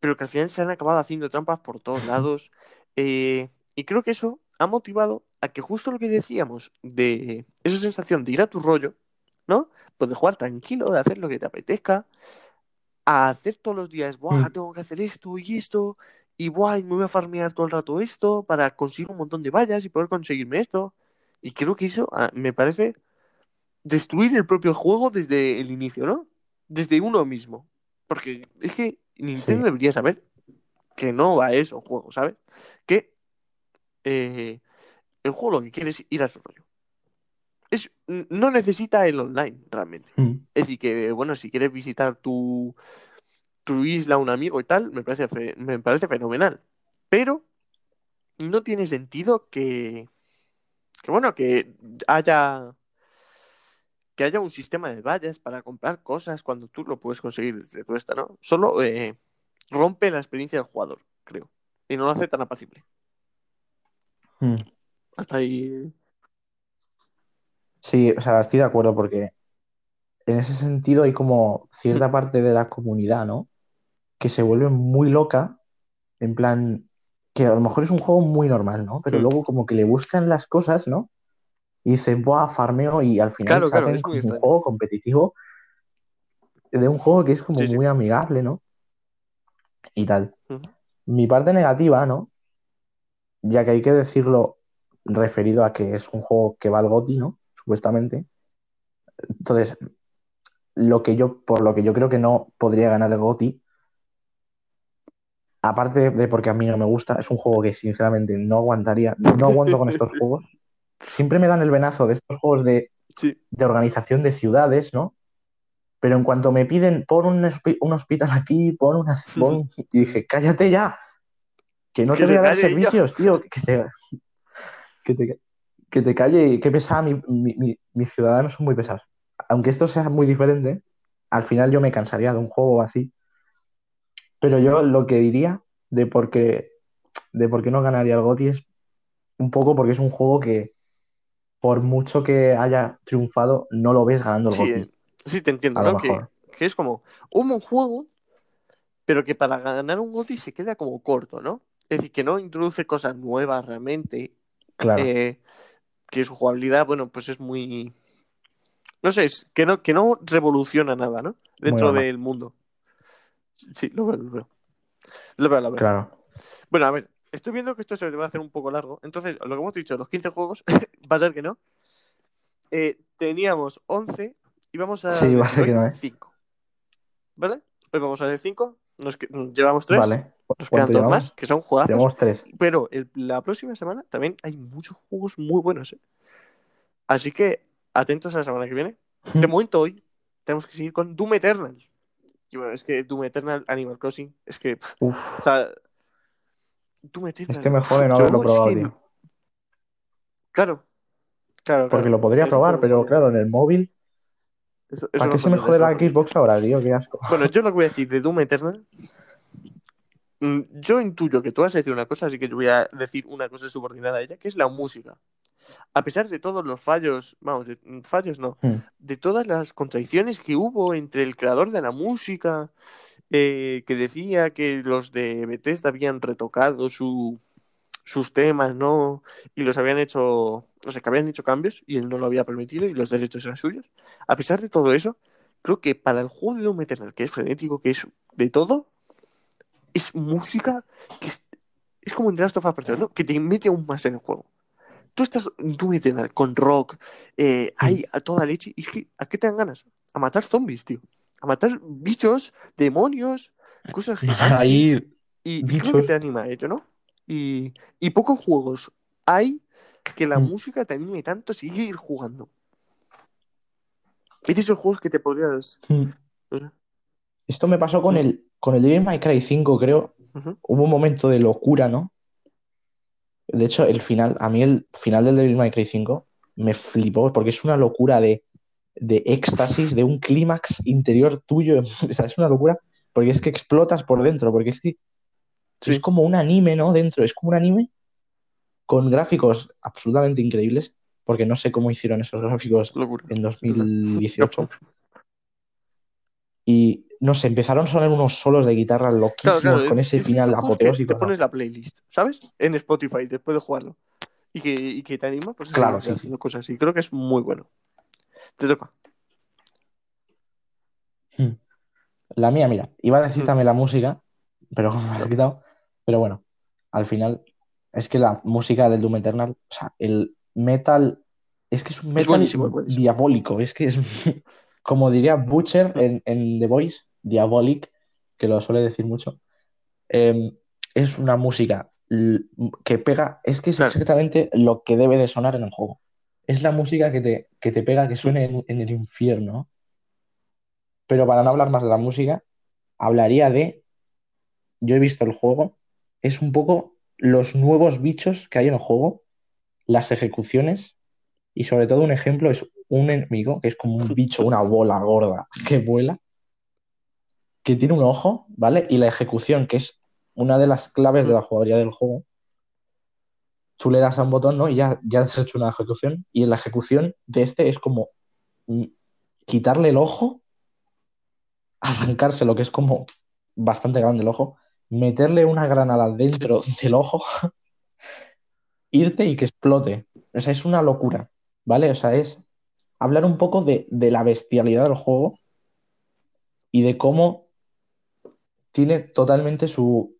Pero que al final se han acabado haciendo trampas por todos lados. Eh, y creo que eso ha motivado a que justo lo que decíamos de esa sensación de ir a tu rollo, ¿no? Pues de jugar tranquilo, de hacer lo que te apetezca, a hacer todos los días, ¡buah! Mm. Tengo que hacer esto y esto, y ¡buah! y me voy a farmear todo el rato esto para conseguir un montón de vallas y poder conseguirme esto. Y creo que eso ah, me parece destruir el propio juego desde el inicio, ¿no? Desde uno mismo. Porque es que Nintendo Sí. debería saber que no va a eso el juego, ¿sabes? Que eh, el juego lo que quiere es ir a su rollo. Es, no necesita el online, realmente. Mm. Es decir, que, bueno, si quieres visitar tu, tu isla un amigo y tal, me parece, fe- me parece fenomenal. Pero no tiene sentido que, que, bueno, que haya, que haya un sistema de vallas para comprar cosas cuando tú lo puedes conseguir desde tu esta, ¿no? Solo eh, rompe la experiencia del jugador, creo. Y no lo hace tan apacible. Mm. Hasta ahí. Sí, o sea, estoy de acuerdo porque en ese sentido hay como cierta parte de la comunidad, ¿no? Que se vuelve muy loca, en plan, que a lo mejor es un juego muy normal, ¿no? Pero Mm. luego como que le buscan las cosas, ¿no? Y dicen, buah, farmeo, y al final Claro, claro, es como un extraño. juego competitivo de un juego que es como Sí, sí. muy amigable, ¿no? Y tal. Mi parte negativa, ¿no? Ya que hay que decirlo referido a que es un juego que va al GOTY, ¿no? Supuestamente. Entonces, lo que yo, por lo que yo creo que no podría ganar el GOTY, aparte de porque a mí no me gusta, es un juego que sinceramente no aguantaría, no aguanto con estos juegos. Siempre me dan el venazo de estos juegos de, Sí. de organización de ciudades, ¿no? Pero en cuanto me piden, pon un, hospi- un hospital aquí, pon una... pon- Y dije, cállate ya, que no Que te voy a dar servicios, tío, que te, que te, que te calle, que pesada, mi- mi- mi- mis ciudadanos son muy pesados. Aunque esto sea muy diferente, al final yo me cansaría de un juego así. Pero yo lo que diría de por qué, de por qué no ganaría el GOTY es un poco porque es un juego que, por mucho que haya triunfado, no lo ves ganando el Sí, GOTY. eh, sí, te entiendo, ¿no? Que, es como un buen juego, pero que para ganar un GOTY se queda como corto, ¿no? Es decir, que no introduce cosas nuevas realmente, Claro, eh, que su jugabilidad, bueno, pues es muy... No sé, es que no, que no revoluciona nada, ¿no? Dentro del mundo. Sí, lo veo, lo veo. Lo veo, lo veo. claro. Bueno, a ver, estoy viendo que esto se va a hacer un poco largo. Entonces, lo que hemos dicho, los 15 juegos, va a ser que no. Eh, teníamos 11 y vamos a Sí, va a ser que no, ¿eh? 5. ¿Vale? Hoy vamos a decir 5. Nos llevamos 3. Vale. Nos quedan ¿Cuánto dos llevamos? más, que son juegazos. Llevamos tres. Pero el- la próxima semana también hay muchos juegos muy buenos. ¿eh? Así que atentos a la semana que viene. De momento hoy tenemos que seguir con Doom Eternal. Y bueno, es que Doom Eternal, Animal Crossing, es que, Uf, o sea, Doom Eternal. este me jode no haberlo probado, que- tío. Claro, claro, Porque claro. lo podría probar, pero claro, en el móvil. Eso- eso ¿Para lo qué se me jode la. Xbox ahora, tío? Qué asco. Bueno, yo lo que voy a decir de Doom Eternal. Mm, Yo intuyo que tú vas a decir una cosa, así que yo voy a decir una cosa subordinada a ella, que es la música. A pesar de todos los fallos, vamos, de- mm, fallos no, Hmm. de todas las contradicciones que hubo entre el creador de la música, eh, que decía que los de Bethesda habían retocado su, sus temas, ¿no? Y los habían hecho, no sé, que habían hecho cambios y él no lo había permitido y los derechos eran suyos. A pesar de todo eso, creo que para el juego de Doom Eternal, que es frenético, que es de todo, es música que es, es como en The Last of Us Part ¿no? Que te mete aún más en el juego. Tú estás en Doom Eternal con rock, eh, ahí a toda leche, y es que, ¿a qué te dan ganas? A matar zombies, tío. A matar bichos, demonios, cosas gigantes. Ahí, Y, y creo que te anima a ello, ¿no? Y, y pocos juegos hay que la Mm. música te anime tanto a seguir jugando. Es de esos juegos que te podrías. Hmm. Esto me pasó con el, con el Devil May Cry 5, creo. Hubo un momento de locura, ¿no? De hecho, el final, a mí el final del Devil May Cry 5 me flipó porque es una locura de, de éxtasis, de un clímax interior tuyo. O sea, es una locura porque es que explotas por dentro, porque es que Sí. es como un anime, ¿no? Dentro, es como un anime con gráficos absolutamente increíbles, porque no sé cómo hicieron esos gráficos Locura. en 2018. Y no sé, empezaron a sonar unos solos de guitarra loquísimos claro, con es- ese es final apoteósico. Te pones la playlist, ¿sabes? En Spotify después de jugarlo. Y que, y que te anima, pues Claro, sí, haciendo cosas así. Creo que es muy bueno. Te toca. Hmm. La mía, mira, iba a decir Hmm. también la música, pero me la has quitado. Pero bueno, al final es que la música del Doom Eternal, o sea, el metal, es que es un Es metal buenísimo, es buenísimo. diabólico, es que es, como diría Butcher en, en The Voice, Diabolic, que lo suele decir mucho, eh, es una música que pega, es que es exactamente lo que debe de sonar en el juego. es la música que te, que te pega, que suene en, en el infierno. Pero para no hablar más de la música, hablaría de, yo he visto el juego, es un poco los nuevos bichos que hay en el juego, las ejecuciones y sobre todo un ejemplo es un enemigo que es como un bicho, una bola gorda que vuela, que tiene un ojo, ¿vale? Y la ejecución, que es una de las claves de la jugabilidad del juego, tú le das a un botón, ¿no? Y ya, ya has hecho una ejecución. Y en la ejecución de este es como mm, quitarle el ojo, arrancárselo, que es como bastante grande el ojo, meterle una granada dentro del ojo, irte y que explote. O sea, es una locura, ¿vale? O sea, es hablar un poco de, de la bestialidad del juego y de cómo tiene totalmente su...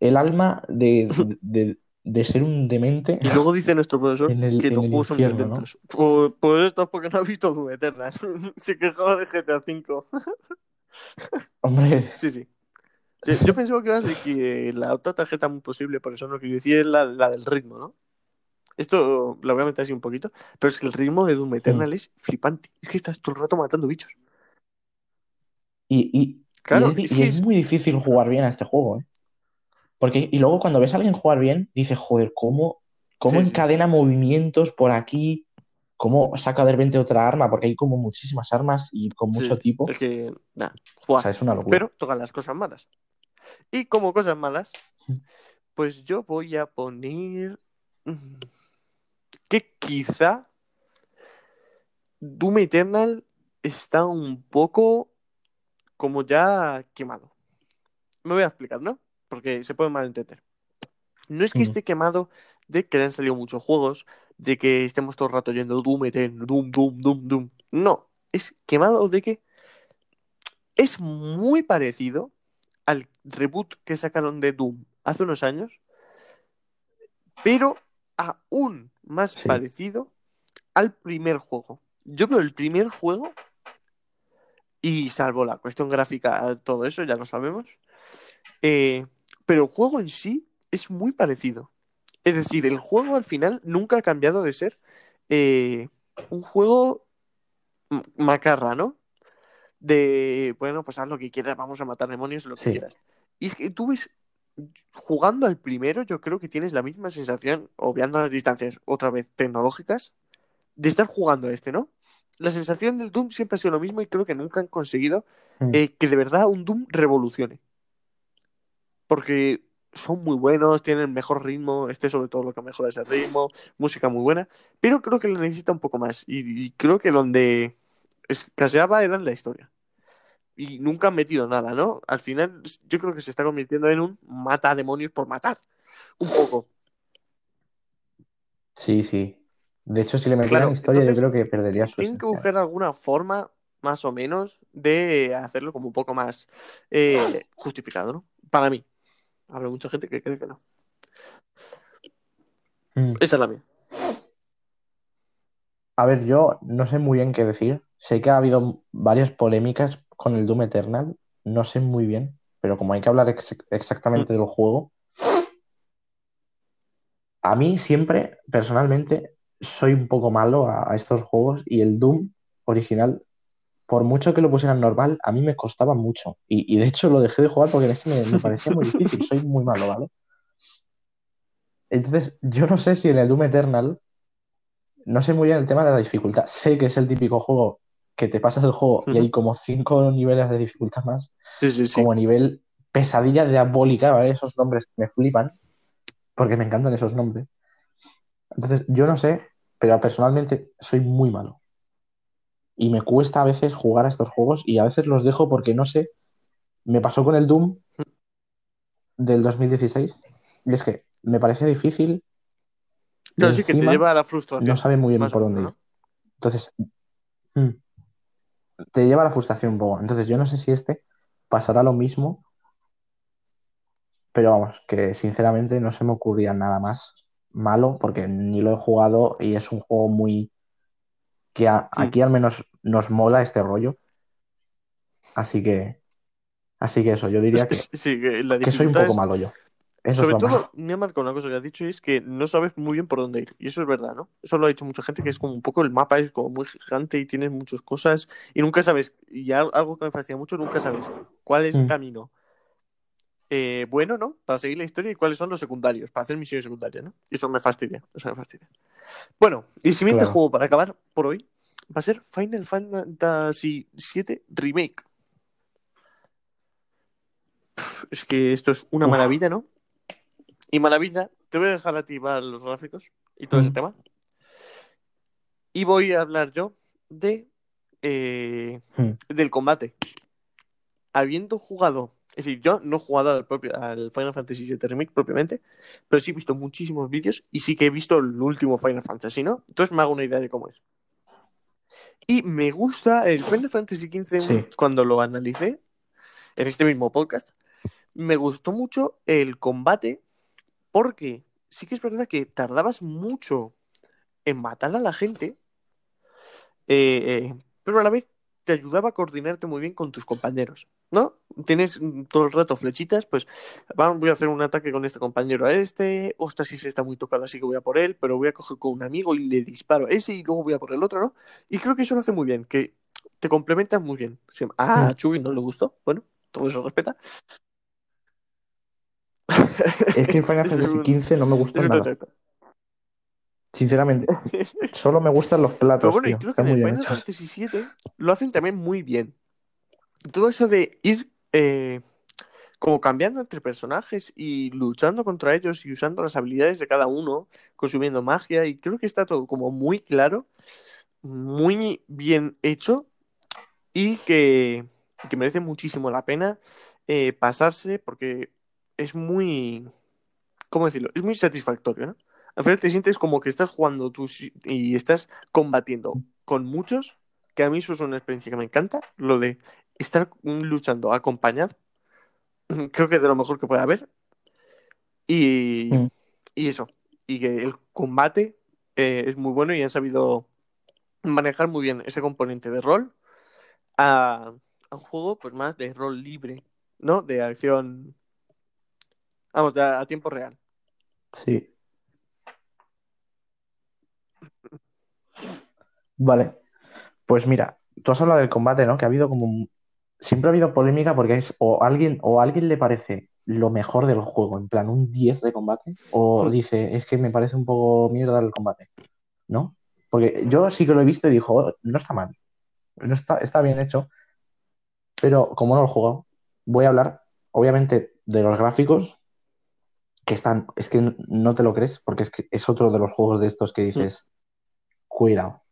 el alma de, de- de ser un demente. Y luego dice nuestro profesor En el- que en los juegos son infierno, ¿no? violentos. Pues, pues esto es porque no ha visto Doom Eternal. Se quejaba de GTA V. Hombre, Sí, sí. Yo, pensaba que iba a ser que la otra tarjeta muy posible, por eso lo que yo decía es la, la del ritmo, ¿no? Esto lo voy a meter así un poquito, pero es que el ritmo de Doom Eternal es flipante. Es que estás todo el rato matando bichos. y, y- Claro, y es, di- es y que es es- muy difícil jugar bien a este juego, ¿eh? Porque, y luego cuando ves a alguien jugar bien, dices, joder, ¿cómo, cómo Sí, sí. encadena movimientos por aquí? ¿Cómo saca de repente otra arma? Porque hay como muchísimas armas y con Sí, mucho tipo. es que, nada, O sea, es una locura. Pero tocan las cosas malas. Y como cosas malas, pues yo voy a poner mm, que quizá Doom Eternal está un poco como ya quemado. Me voy a explicar, ¿no? Porque se puede malentender. No es que esté quemado de que le han salido muchos juegos, de que estemos todo el rato yendo Doom Eternal, Doom, Doom, Doom, Doom. No, es quemado de que es muy parecido al reboot que sacaron de Doom hace unos años, pero aún más Sí. parecido al primer juego. Yo veo el primer juego y salvo la cuestión gráfica, todo eso ya lo sabemos, eh, pero el juego en sí es muy parecido. Es decir, el juego al final nunca ha cambiado de ser eh, un juego macarra, ¿no? De, bueno, pues haz lo que quieras, vamos a matar demonios, lo que Sí. quieras. Y es que tú ves, jugando al primero, yo creo que tienes la misma sensación, obviando las distancias otra vez tecnológicas, de estar jugando a este, ¿no? La sensación del Doom siempre ha sido lo mismo y creo que nunca han conseguido Mm. eh, que de verdad un Doom revolucione. Porque son muy buenos, tienen mejor ritmo, este sobre todo lo que mejora es el ritmo, música muy buena, pero creo que lo necesita un poco más. Y, y creo que donde escaseaba era en la historia. Y nunca han metido nada, ¿no? Al final yo creo que se está convirtiendo en un mata demonios por matar. Un poco. Sí, sí. De hecho, si le metieran Claro, historia, entonces, yo creo que perdería su Tienen que buscar alguna forma, más o menos, de hacerlo como un poco más eh, justificado, ¿no? Para mí. Habrá mucha gente que cree que no. Mm. Esa es la mía. A ver, yo no sé muy bien qué decir. Sé que ha habido varias polémicas con el Doom Eternal. No sé muy bien, pero como hay que hablar ex- exactamente del juego, a mí siempre, personalmente, soy un poco malo a, a estos juegos y el Doom original, por mucho que lo pusieran normal, a mí me costaba mucho. Y, y de hecho lo dejé de jugar porque es que me, me parecía muy difícil. Soy muy malo, ¿vale? Entonces, yo no sé si en el Doom Eternal, no sé muy bien el tema de la dificultad. Sé que es el típico juego que te pasas el juego y hay como cinco niveles de dificultad más, Sí, sí, sí. como nivel pesadilla diabólica, ¿vale? Esos nombres me flipan, porque me encantan esos nombres. Entonces, yo no sé, pero personalmente soy muy malo. Y me cuesta a veces jugar a estos juegos y a veces los dejo porque no sé. Me pasó con el Doom del 2016 y es que me parecía difícil Claro, sí que te lleva a la frustración. no sabe muy bien más por dónde ir. Entonces, mm, te lleva a la frustración un poco. Entonces, yo no sé si este pasará lo mismo, pero vamos, que sinceramente no se me ocurría nada más malo porque ni lo he jugado y es un juego muy que a- aquí al menos nos mola este rollo. Así que, así que eso, yo diría que, sí, que la que soy un poco es malo yo. Eso Sobre todo, malo. me ha marcado una cosa que has dicho y es que no sabes muy bien por dónde ir. Y eso es verdad, ¿no? Eso lo ha dicho mucha gente, que es como un poco el mapa es como muy gigante y tienes muchas cosas y nunca sabes, y al- algo que me fascina mucho, nunca sabes cuál es el Mm. camino eh, bueno, ¿no? Para seguir la historia y cuáles son los secundarios, para hacer misiones secundarias, ¿no? Y eso me fastidia, eso me fastidia. Bueno, y el siguiente Claro. juego para acabar por hoy va a ser Final Fantasy VII Remake. Es que esto es una maravilla, ¿no? Y maravilla, te voy a dejar a ti para los gráficos y todo ese tema. Y voy a hablar yo de eh, Mm. del combate. Habiendo jugado, es decir, yo no he jugado al, propio, al Final Fantasy VII Remake propiamente, pero sí he visto muchísimos vídeos y sí que he visto el último Final Fantasy, ¿no? Entonces me hago una idea de cómo es. Y me gusta el Final Fantasy XV Sí. cuando lo analicé en este mismo podcast. Me gustó mucho el combate porque sí que es verdad que tardabas mucho en matar a la gente, eh, eh, pero a la vez te ayudaba a coordinarte muy bien con tus compañeros, ¿no? Tienes mm, todo el rato flechitas, pues voy a hacer un ataque con este compañero a este, ostras, si se está muy tocado, así que voy a por él, pero voy a coger con un amigo y le disparo a ese y luego voy a por el otro, ¿no? Y creo que eso lo hace muy bien, que te complementas muy bien. Ah, a Mm. Chuy no le gustó, bueno, todo eso respeta. Es que Final Fantasy XV no me un nada. Sinceramente, solo me gustan los Pero platos, bueno, y creo que en Final. Fantasy VII lo hacen también muy bien. Todo eso de ir eh, como cambiando entre personajes y luchando contra ellos y usando las habilidades de cada uno, consumiendo magia, y creo que está todo como muy claro, muy bien hecho y que, que merece muchísimo la pena eh, pasarse porque es muy, ¿cómo decirlo? Es muy satisfactorio, ¿no? Al final te sientes como que estás jugando tú y estás combatiendo con muchos, que a mí eso es una experiencia que me encanta, lo de estar luchando acompañado, creo que es de lo mejor que puede haber. Y, Mm. y eso, y que el combate eh, es muy bueno y han sabido manejar muy bien ese componente de rol a, a un juego pues más de rol libre, ¿no? De acción, vamos, de a, a tiempo real. Sí. Vale. Pues mira, tú has hablado del combate, ¿no? Que ha habido como un- Siempre ha habido polémica porque es o alguien o a alguien le parece lo mejor del juego, en plan un 10 de combate, o Mm. dice, es que me parece un poco mierda el combate, ¿no? Porque yo sí que lo he visto y dijo, "Oh, no está mal, no está, está bien hecho, pero como no lo he jugado, voy a hablar, obviamente, de los gráficos, que están, es que no te lo crees, porque es que es otro de los juegos de estos que dices, cuidado,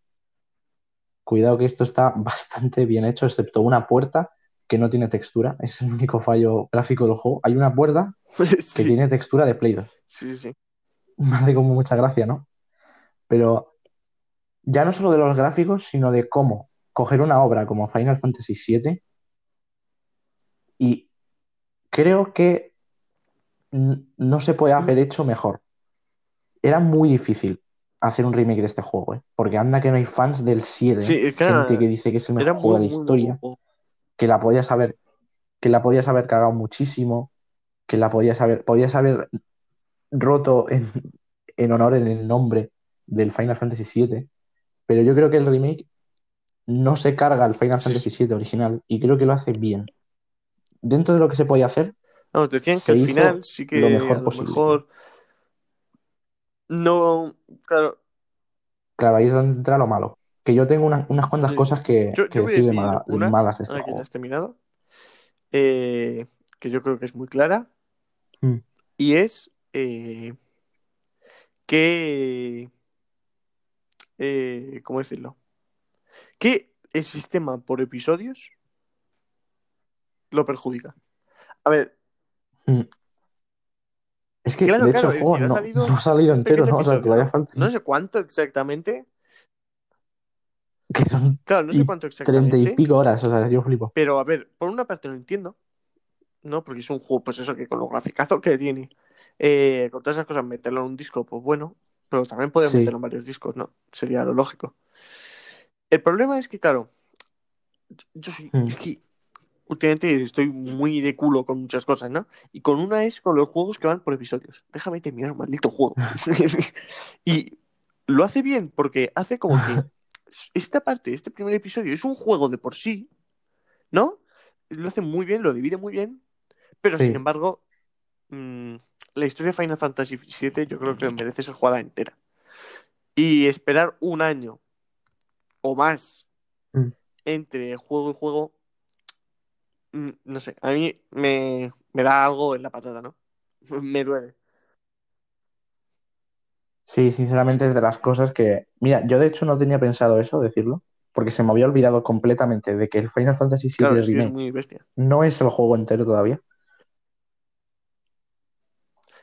cuidado que esto está bastante bien hecho, excepto una puerta que no tiene textura, es el único fallo gráfico del juego. Hay una puerta que sí, tiene textura de Play 2. sí, sí. Me hace como mucha gracia, ¿no? Pero ya no solo de los gráficos, sino de cómo coger una obra como Final Fantasy VII y creo que no se puede haber hecho mejor. Era muy difícil hacer un remake de este juego, ¿eh? Porque anda que no hay fans del 7, Sí, que gente que dice que es el mejor juego de la muy, muy historia. Que la podías haber, que la podías haber cagado muchísimo, que la podías haber, podías haber roto en, en honor en el nombre del Final Fantasy VII, pero yo creo que el remake no se carga al Final Fantasy VII original y creo que lo hace bien. Dentro de lo que se podía hacer, Vamos, decían que al final sí que lo mejor a lo posible. mejor no, claro, claro, ahí es donde entra lo malo. Que yo tengo una- unas cuantas Sí, cosas que, Yo, que yo voy decir de, decir de una, malas de este ahora que ya juego. has terminado, eh, que yo creo que es muy clara, Mm. y es eh, que, eh, ¿cómo decirlo? Que el sistema por episodios lo perjudica. A ver, Mm. Es que, Claro, de claro, hecho, el es juego decir, ha no, salido no ha salido entero, ¿no? O sea, todavía falta. No sé cuánto exactamente, Que son claro, no sé y cuánto treinta y exactamente, pico horas, o sea, yo flipo. pero a ver, por una parte lo entiendo, ¿no? Porque es un juego, pues eso, que con los graficazos que tiene, eh, con todas esas cosas, meterlo en un disco, pues bueno, pero también puedes Sí. meterlo en varios discos, ¿no? Sería lo lógico. El problema es que, claro, yo soy, Mm. es que últimamente estoy muy de culo con muchas cosas, ¿no? Y con una es con los juegos que van por episodios. Déjame terminar, maldito juego. y lo hace bien porque hace como que esta parte, este primer episodio, es un juego de por sí, ¿no? Lo hace muy bien, lo divide muy bien, pero Sí. sin embargo, mm, la historia de Final Fantasy VII yo creo que merece ser jugada entera. Y esperar un año o más Mm. entre juego y juego, mm, no sé, a mí me, me da algo en la patata, ¿no? Me duele. Sí, sinceramente es de las cosas que... Mira, yo de hecho no tenía pensado eso, decirlo, porque se me había olvidado completamente de que el Final Fantasy VII Claro, es es muy bestia. no es el juego entero todavía.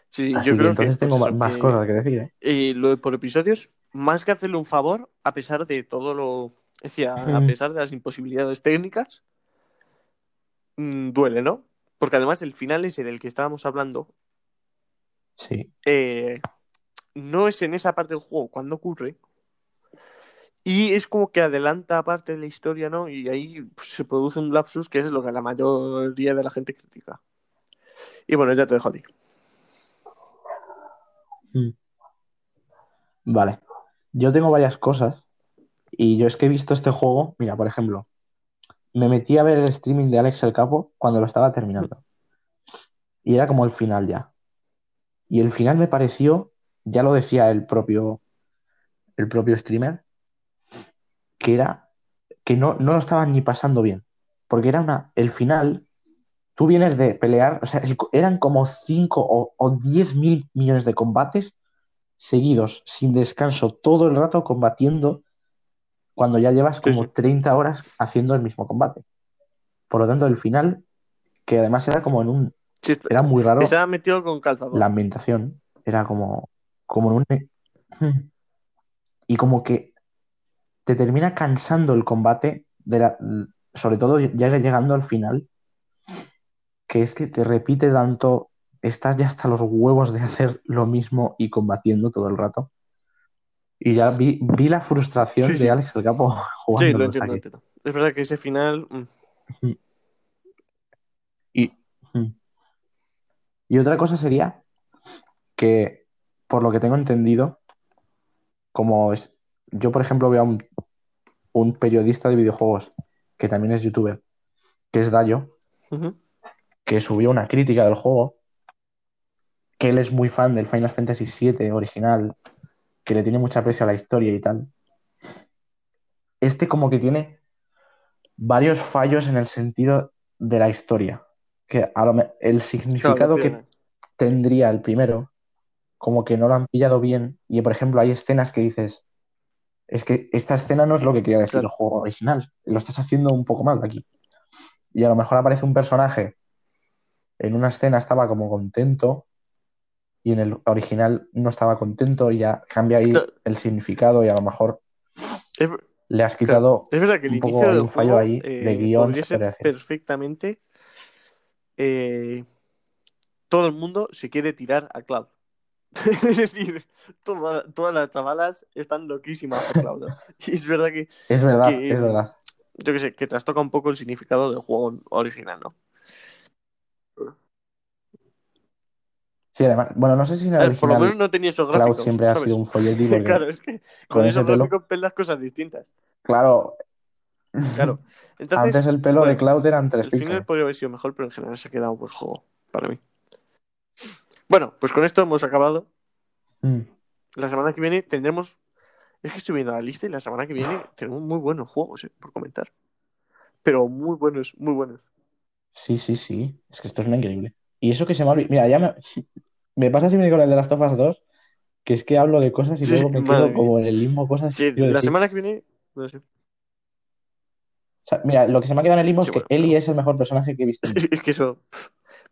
Sí, Así yo que creo entonces que, tengo pues, eso, más cosas que decir, ¿eh? eh, lo de por episodios, más que hacerle un favor, a pesar de todo lo. Es decir, a, pesar de las imposibilidades técnicas, mm, duele, ¿no? Porque además el final ese del que estábamos hablando Sí, eh, no es en esa parte del juego cuando ocurre. Y es como que adelanta parte de la historia, ¿no? Y ahí pues, se produce un lapsus que es lo que la mayoría de la gente critica. Y bueno, ya te dejo a ti. vale. Yo tengo varias cosas y yo es que he visto este juego, mira, por ejemplo, me metí a ver el streaming de Alex el Capo cuando lo estaba terminando. Y era como el final ya. Y el final me pareció, ya lo decía el propio, el propio streamer, que era que no, no lo estaban ni pasando bien. Porque era una, el final, tú vienes de pelear, o sea, eran como 5 o, o 10 mil millones de combates seguidos, sin descanso, todo el rato combatiendo, cuando ya llevas como sí. 30 horas haciendo el mismo combate. Por lo tanto, el final, que además era como en un, Sí, era muy raro estaba metido con calzador. la ambientación, era como, como en un... Y como que te termina cansando el combate, de la, sobre todo ya llegando al final, que es que te repite tanto, estás ya hasta los huevos de hacer lo mismo y combatiendo todo el rato. Y ya vi, vi la frustración Sí, de sí. Alex el Capo Sí, jugando. lo entiendo, lo entiendo. Es verdad que ese final. mm, Y, y otra cosa sería que, por lo que tengo entendido, como es, yo, por ejemplo, veo a un, un periodista de videojuegos que también es youtuber, que es Dayo, que subió una crítica del juego, que él es muy fan del Final Fantasy VII original, que le tiene mucha aprecio a la historia y tal. Este como que tiene varios fallos en el sentido de la historia, que a lo me- el significado Claro, que tendría el primero, como que no lo han pillado bien, y por ejemplo hay escenas que dices, es que esta escena no es lo que quería decir Claro. el juego original, lo estás haciendo un poco mal aquí. Y a lo mejor aparece un personaje en una escena estaba como contento y en el original no estaba contento y ya cambia ahí Claro. el significado y a lo mejor Es, le has claro, quitado es verdad que el un poco del un fallo juego ahí de eh, guion, podría se ser perfectamente. eh, todo el mundo se quiere tirar a Cloud. es decir, toda- todas las chavalas están loquísimas por Cloud. ¿no? Y es verdad que, Es verdad, que, es verdad. yo que sé, que trastoca un poco el significado del juego original, ¿no? Sí, además, bueno, no sé si en el ver, por lo original menos no tenía esos Cloud gráficos, siempre ha sido un folleti porque Claro, es que con, con esos pelo, gráficos las cosas distintas. claro, Claro. Entonces, antes el pelo de Cloud eran 3 el final píxeles. podría haber sido mejor, pero en general se ha quedado buen juego para mí. Bueno, pues con esto hemos acabado. Mm. La semana que viene tendremos. Es que estoy viendo la lista y la semana que viene tenemos muy buenos juegos eh, por comentar. Pero muy buenos, muy buenos. Sí, sí, sí, es que esto es una increíble. Y eso que se me ha olvidado, mira, ya me, me pasa siempre con el de las Tofas 2, que es que hablo de cosas y Sí, luego me quedo mía. como en el limbo cosas Sí, la decir. semana que viene. No sé. O sea, mira, lo que se me ha quedado en el limbo Sí, es que bueno, pero- es el mejor personaje que he visto. Es que eso.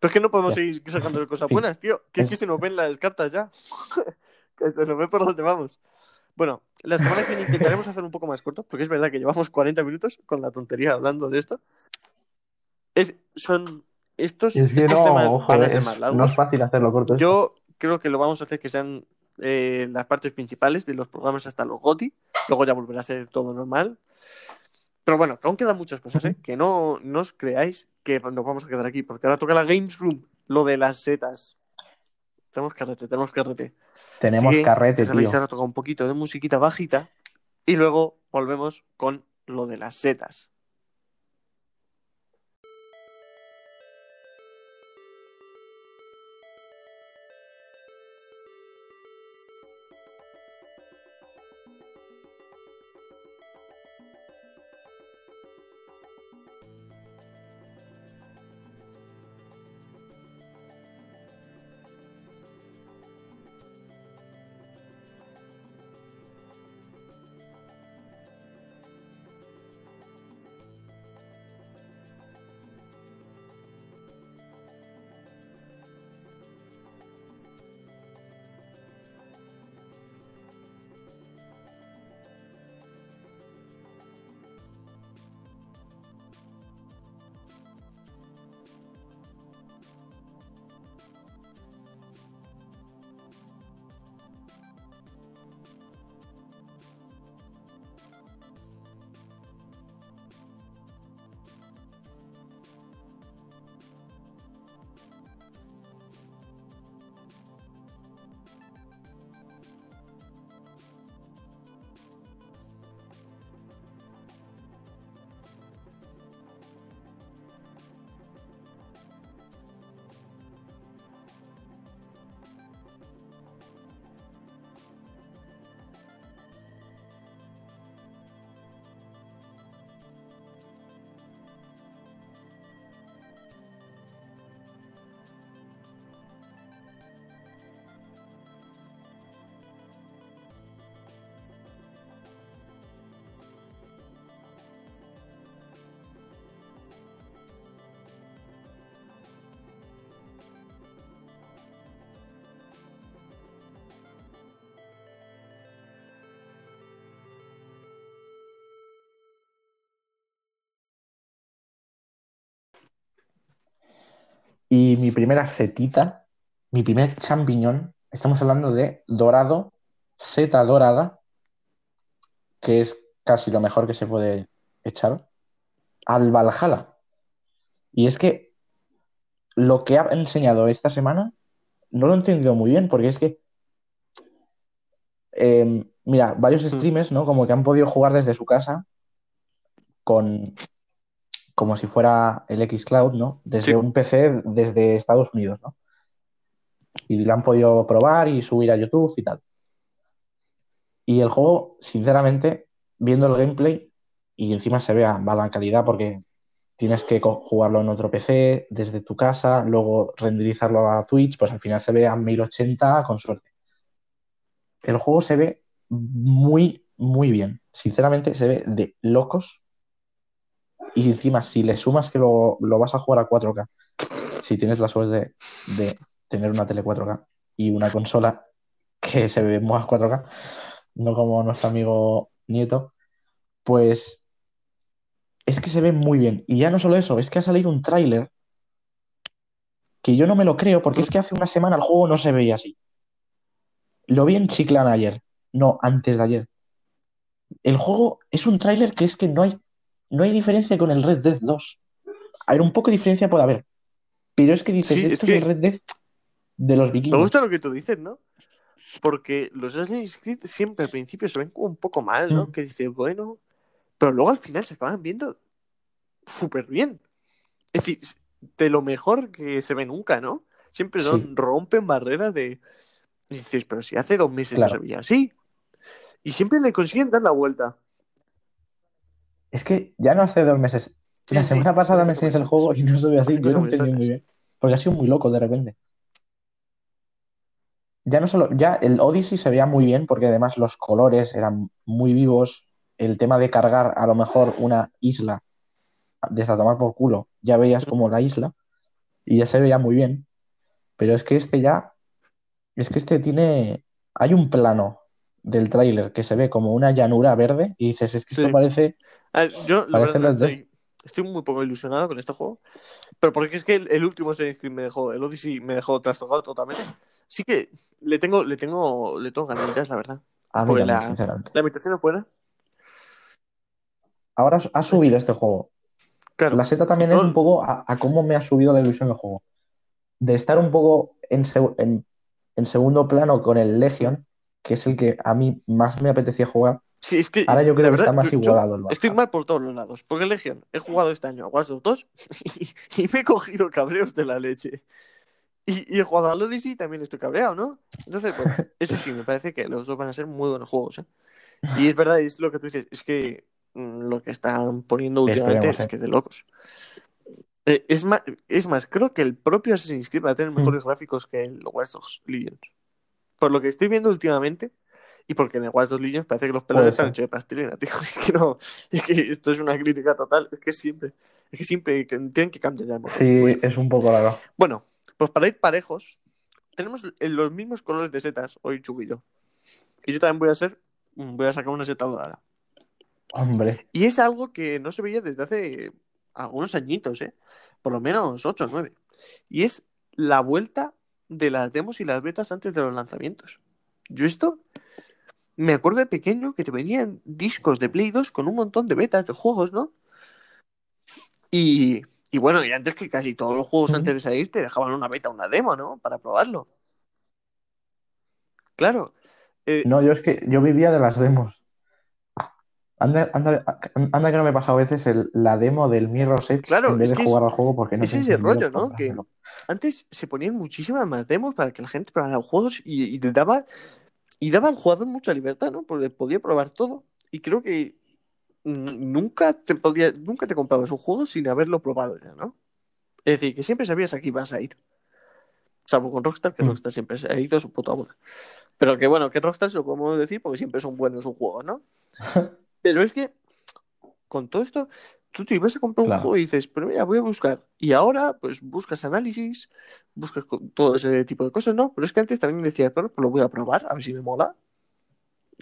Pero es que no podemos seguir sacando cosas buenas, tío. Que es que se nos ven las cartas ya. que se nos ve por dónde vamos. Bueno, la semana que viene intentaremos hacer un poco más corto, porque es verdad que llevamos 40 minutos con la tontería hablando de esto. Es, son estos, Es que estos no, temas ojo, van a ser es- más no es largos. fácil hacerlo corto. esto. Yo creo que lo vamos a hacer que sean eh, las partes principales de los programas hasta los GOTI. Luego ya volverá a ser todo normal. Pero bueno, que aún quedan muchas cosas, ¿eh? Que no, no os creáis que nos vamos a quedar aquí, porque ahora toca la Games Room, lo de las setas. Tenemos carrete, tenemos carrete. Tenemos que, carrete, tío. ahora toca un poquito de musiquita bajita y luego volvemos con lo de las setas. Y mi primera setita, mi primer champiñón, estamos hablando de dorado, seta dorada, que es casi lo mejor que se puede echar, al Valhalla. Y es que lo que ha enseñado esta semana no lo he entendido muy bien, porque es que, eh, mira, varios streamers, ¿no? Como que han podido jugar desde su casa con, como si fuera el xCloud, ¿no? Desde Sí. un PC desde Estados Unidos, ¿no? Y lo han podido probar y subir a YouTube y tal. Y el juego, sinceramente, viendo el gameplay, y encima se vea mala calidad porque tienes que jugarlo en otro PC desde tu casa, luego renderizarlo a Twitch, pues al final se ve a 1080 con suerte. El juego se ve muy, muy bien. Sinceramente, se ve de locos. Y encima, si le sumas que lo, lo vas a jugar a 4K, si tienes la suerte de, de tener una tele 4K y una consola que se ve a 4K, no como nuestro amigo Nieto, pues es que se ve muy bien. Y ya no solo eso, es que ha salido un tráiler que yo no me lo creo porque es que hace una semana el juego no se veía así. Lo vi en Chiclana ayer, no, antes de ayer. El juego es un tráiler que es que no hay, no hay diferencia con el Red Dead 2. A ver, un poco de diferencia puede haber, pero es que dices, Sí, es esto que- es el Red Dead de los Me vikingos. gusta lo que tú dices, ¿no? Porque los Assassin's Creed siempre al principio se ven como un poco mal, ¿no? Mm. Que dices, bueno, pero luego al final se acaban viendo súper bien. Es decir, de lo mejor que se ve nunca, ¿no? Siempre son, Sí. rompen barreras de... y dices, pero si hace dos meses Claro. no se veía así. Y siempre le consiguen dar la vuelta. Es que ya no hace dos meses. Sí, la semana sí, pasada me hace enseñas el juego y no se ve así. Yo no entendí muy bien. Porque ha sido muy loco de repente. Ya no solo, ya el Odyssey se veía muy bien porque además los colores eran muy vivos. El tema de cargar a lo mejor una isla desde a tomar por culo, ya veías como la isla y ya se veía muy bien. Pero es que este ya, es que este tiene, hay un plano del tráiler que se ve como una llanura verde y dices, es que esto Sí. parece, ver, yo, la verdad, estoy, estoy muy poco ilusionado con este juego. Pero porque es que el, el último Assassin's Creed me dejó, el Odyssey me dejó trastocado totalmente. Sí que le tengo, le tengo, le tengo ganitas, la verdad. a mí la- sinceramente. La imitación es buena. Ahora ha subido este juego. Claro. La seta también es un poco a, a cómo me ha subido la ilusión el juego. De estar un poco en- en segundo plano con el Legion, que es el que a mí más me apetecía jugar, Sí, es que. ahora yo creo que verdad, está más yo- igualado el Estoy mal por todos los lados. Porque Legion, he jugado este año a Watch Dogs 2 y, y me he cogido cabreos de la leche. Y, y he jugado a Odyssey y también estoy cabreado, ¿no? Entonces, pues, eso sí, me parece que los dos van a ser muy buenos juegos, ¿eh? Y es verdad, es lo que tú dices, es que mm, lo que están poniendo últimamente Esperemos, es ¿eh? que de locos. Eh, es, más, es más, creo que el propio Assassin's Creed va a tener Mm. mejores gráficos que el Watch Dogs Legions. Por lo que estoy viendo últimamente, y porque en el Watch Dogs Legions parece que los pelos están hechos de plastilina, tío. Es que no, es que esto es una crítica total. Es que siempre, es que siempre tienen que cambiar ya. Sí, es un poco raro. bueno, pues para ir parejos, tenemos los mismos colores de setas, hoy Chubi y yo. Y yo también voy a ser, voy a sacar una seta dorada. Hombre, Y es algo que no se veía desde hace algunos añitos, ¿eh? Por lo menos 8 o 9. Y es la vuelta de las demos y las betas antes de los lanzamientos. Yo esto me acuerdo de pequeño que te venían discos de Play 2 con un montón de betas de juegos, ¿no? Y, y bueno, y antes que casi todos los juegos antes de salir te dejaban una beta, una demo, ¿no? Para probarlo. Claro. Eh, no, yo es que yo vivía de las demos. Anda, anda, anda que no me he pasado a veces el- la demo del Mirror's Edge Claro, en vez es de que es- jugar al juego porque no es ese dinero rollo, para ¿no? Que antes se ponían muchísimas más demos para que la gente probara los juegos y, y daba y daba al jugador mucha libertad, ¿no? Porque podía probar todo. Y creo que nunca te podía, nunca te comprabas un juego sin haberlo probado ya, ¿no? Es decir, que siempre sabías a qué ibas a ir. Salvo con Rockstar, que Mm. Rockstar siempre se ha ido a su puta bola. Pero que bueno, que Rockstar se lo podemos decir porque siempre son buenos sus juegos, ¿no? Pero es que con todo esto, tú te ibas a comprar un juego y dices, pero mira, voy a buscar. Y ahora, pues buscas análisis, buscas todo ese tipo de cosas, ¿no? Pero es que antes también decías, bueno, pues lo voy a probar, a ver si me mola.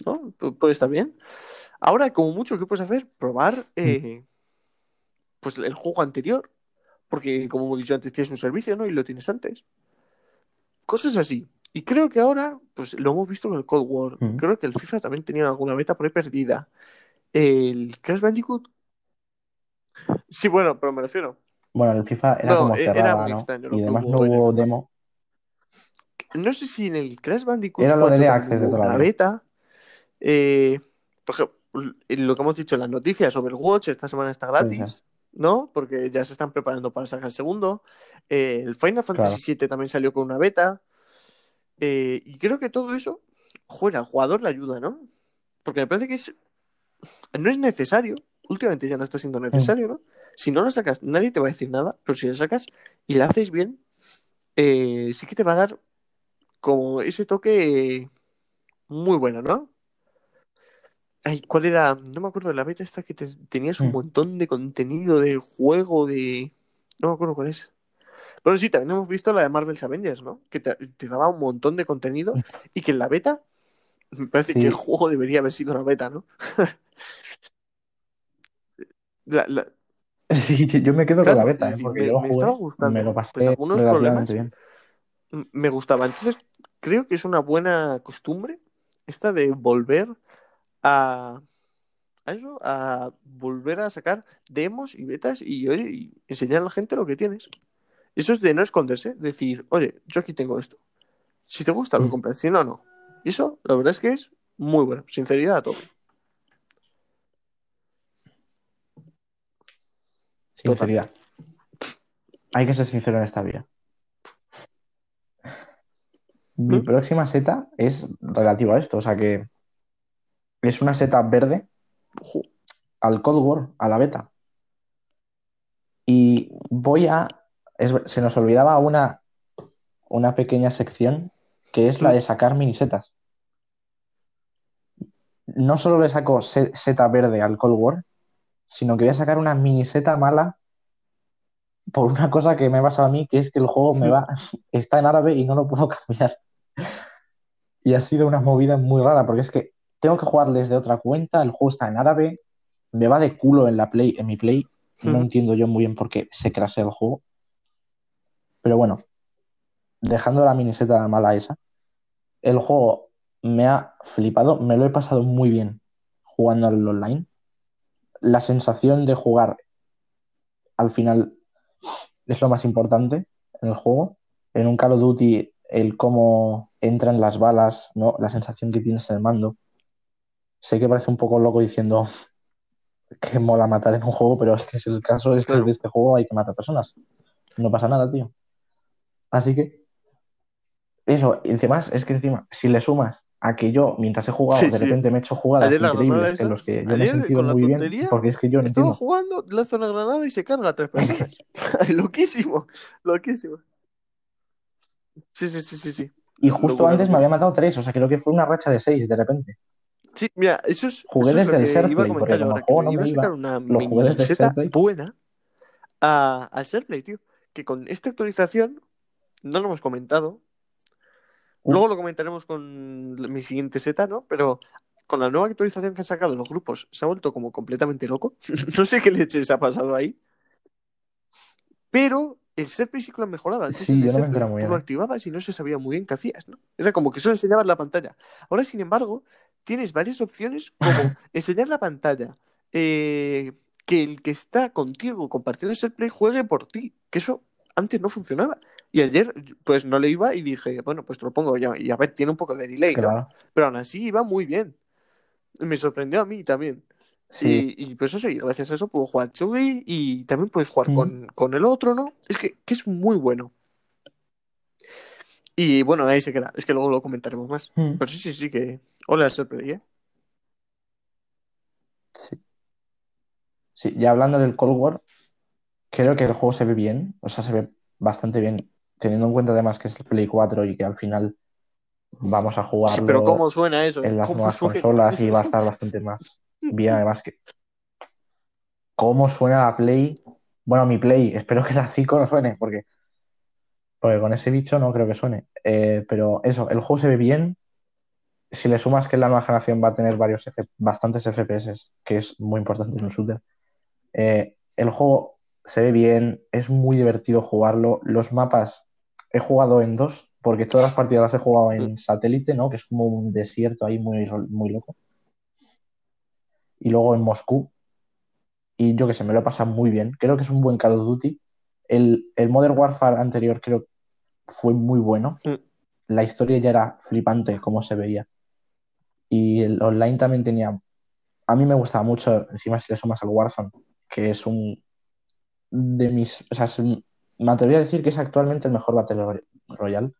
¿No? Pu- Puede estar bien. Ahora, como mucho, ¿qué puedes hacer? Probar eh, pues el juego anterior. Porque, como hemos dicho antes, tienes un servicio, ¿no? Y lo tienes antes. Cosas así. Y creo que ahora, pues lo hemos visto con el Cold War. Mm. Creo que el FIFA también tenía alguna beta por ahí perdida. El Crash Bandicoot. Sí, bueno, pero me refiero. Bueno, el FIFA era No, como e- era cerrada, muy ¿no? extraño Y además no hubo demo. No sé si en el Crash Bandicoot Era lo 4 del EA también Access de la beta. Eh, por ejemplo, lo que hemos dicho en las noticias, Overwatch esta semana está gratis, ¿no? Porque ya se están preparando para sacar el segundo. Eh, el Final Fantasy VII también salió con una beta. Eh, y creo que todo eso, joder, al jugador le ayuda, ¿no? Porque me parece que es, no es necesario. Últimamente ya no está siendo necesario, ¿no? Si no lo sacas, nadie te va a decir nada, pero si lo sacas y lo haces bien, eh, sí que te va a dar como ese toque muy bueno, ¿no? Ay, ¿cuál era? No me acuerdo de la beta esta que te- tenías un Mm. montón de contenido de juego, de... No me acuerdo cuál es. Bueno, sí, también hemos visto la de Marvel's Avengers, ¿no? Que te, te daba un montón de contenido y que en la beta me parece Sí. que el juego debería haber sido una beta, ¿no? La- la- Sí, yo me quedo Claro, con la beta, ¿eh? porque me- yo me jugué, estaba gustando. me lo pasé Pues algunos problemas bien. me gustaba. Entonces, creo que es una buena costumbre esta de volver a, a eso, a volver a sacar demos y betas y, oye, y enseñar a la gente lo que tienes. Eso es de no esconderse, decir, oye, yo aquí tengo esto. Si te gusta, lo Mm. compras, si no, no. Y eso, la verdad es que es muy bueno. Sinceridad a todo. Sinceridad. Hay que ser sincero en esta vida. Mi ¿Mm? próxima seta es relativa a esto, o sea que es una seta verde Ojo. al Cold War, a la beta. Y voy a. es- se nos olvidaba una, una pequeña sección que es la ¿Mm? de sacar minisetas. No solo le saco se- seta verde al Cold War, sino que voy a sacar una miniseta mala por una cosa que me ha pasado a mí, que es que el juego me va, está en árabe y no lo puedo cambiar. Y ha sido una movida muy rara, porque es que tengo que jugar desde otra cuenta, el juego está en árabe, me va de culo en la Play, en mi Play, no Ujú. entiendo yo muy bien por qué se crasea el juego. Pero bueno, dejando la miniseta mala esa, el juego me ha flipado, me lo he pasado muy bien jugando al online. La sensación de jugar al final es lo más importante en el juego. En un Call of Duty, el cómo entran las balas, ¿no? La sensación que tienes en el mando. Sé que parece un poco loco diciendo que mola matar en un juego, pero es que es el caso es que de este juego hay que matar personas. No pasa nada, tío. Así que, eso, encima, es que encima, si le sumas a que yo, mientras he jugado, Sí, de sí. repente me he hecho jugadas Ayer la increíbles en los que yo me he sentido la muy bien, porque es que yo no Estaba entiendo. jugando, lanza una granada y se carga a tres personas. loquísimo, loquísimo. Sí, sí, sí, sí, sí. Y justo antes me había matado tres, o sea, creo que fue una racha de seis de repente. Sí, mira, eso es, Jugué eso desde el Serplay, porque como juego no me iba, una lo jugué desde el buena a, al Serplay, tío. Que con esta actualización, no lo hemos comentado. Luego lo comentaremos con mi siguiente seta, ¿no? Pero con la nueva actualización que han sacado los grupos, se ha vuelto como completamente loco. no sé qué leches ha pasado ahí. Pero el Serplay sí que lo han mejorado. Antes Sí, el yo no me muy tú lo activabas y no se sabía muy bien qué hacías, ¿no? Era como que solo enseñabas la pantalla. Ahora, sin embargo, tienes varias opciones como enseñar la pantalla, eh, que el que está contigo compartiendo el Serplay juegue por ti, que eso antes no funcionaba. Y ayer, pues no le iba y dije, bueno, pues te lo pongo yo. Y a ver, tiene un poco de delay, ¿no? Claro, Pero aún así iba muy bien. Me sorprendió a mí también. sí. Y, y pues eso, y gracias a eso puedo jugar Chugui y también puedes jugar Mm. con, con el otro, ¿no? Es que, que es muy bueno. Y bueno, ahí se queda. Es que luego lo comentaremos más. Mm. Pero sí, sí, sí que. Hola, sorprendí, ¿eh? Sí. Sí, ya hablando del Cold War, creo que el juego se ve bien, o sea, se ve bastante bien, teniendo en cuenta además que es el Play 4 y que al final vamos a Sí, pero jugarlo ¿cómo suena eso? en las ¿Cómo nuevas suena? consolas y va a estar bastante más bien, además que cómo suena la Play, bueno, mi Play, espero que la 5 no suene, porque, porque con ese bicho no creo que suene, Eh, pero eso, el juego se ve bien, si le sumas que la nueva generación va a tener varios F- bastantes FPS, que es muy importante en un shooter, eh, el juego se ve bien, es muy divertido jugarlo. Los mapas he jugado en dos, porque todas las partidas las he jugado en satélite, ¿no? Que es como un desierto ahí muy, muy loco. Y luego en Moscú. Y yo que sé, me lo he pasado muy bien. Creo que es un buen Call of Duty. El, el Modern Warfare anterior creo fue muy bueno. Mm. La historia ya era flipante como se veía. Y el online también tenía. A mí me gustaba mucho, encima si le sumas al Warzone, que es un de mis. O sea, es un- me atrevería a decir que es actualmente el mejor Battle Roy- Royale.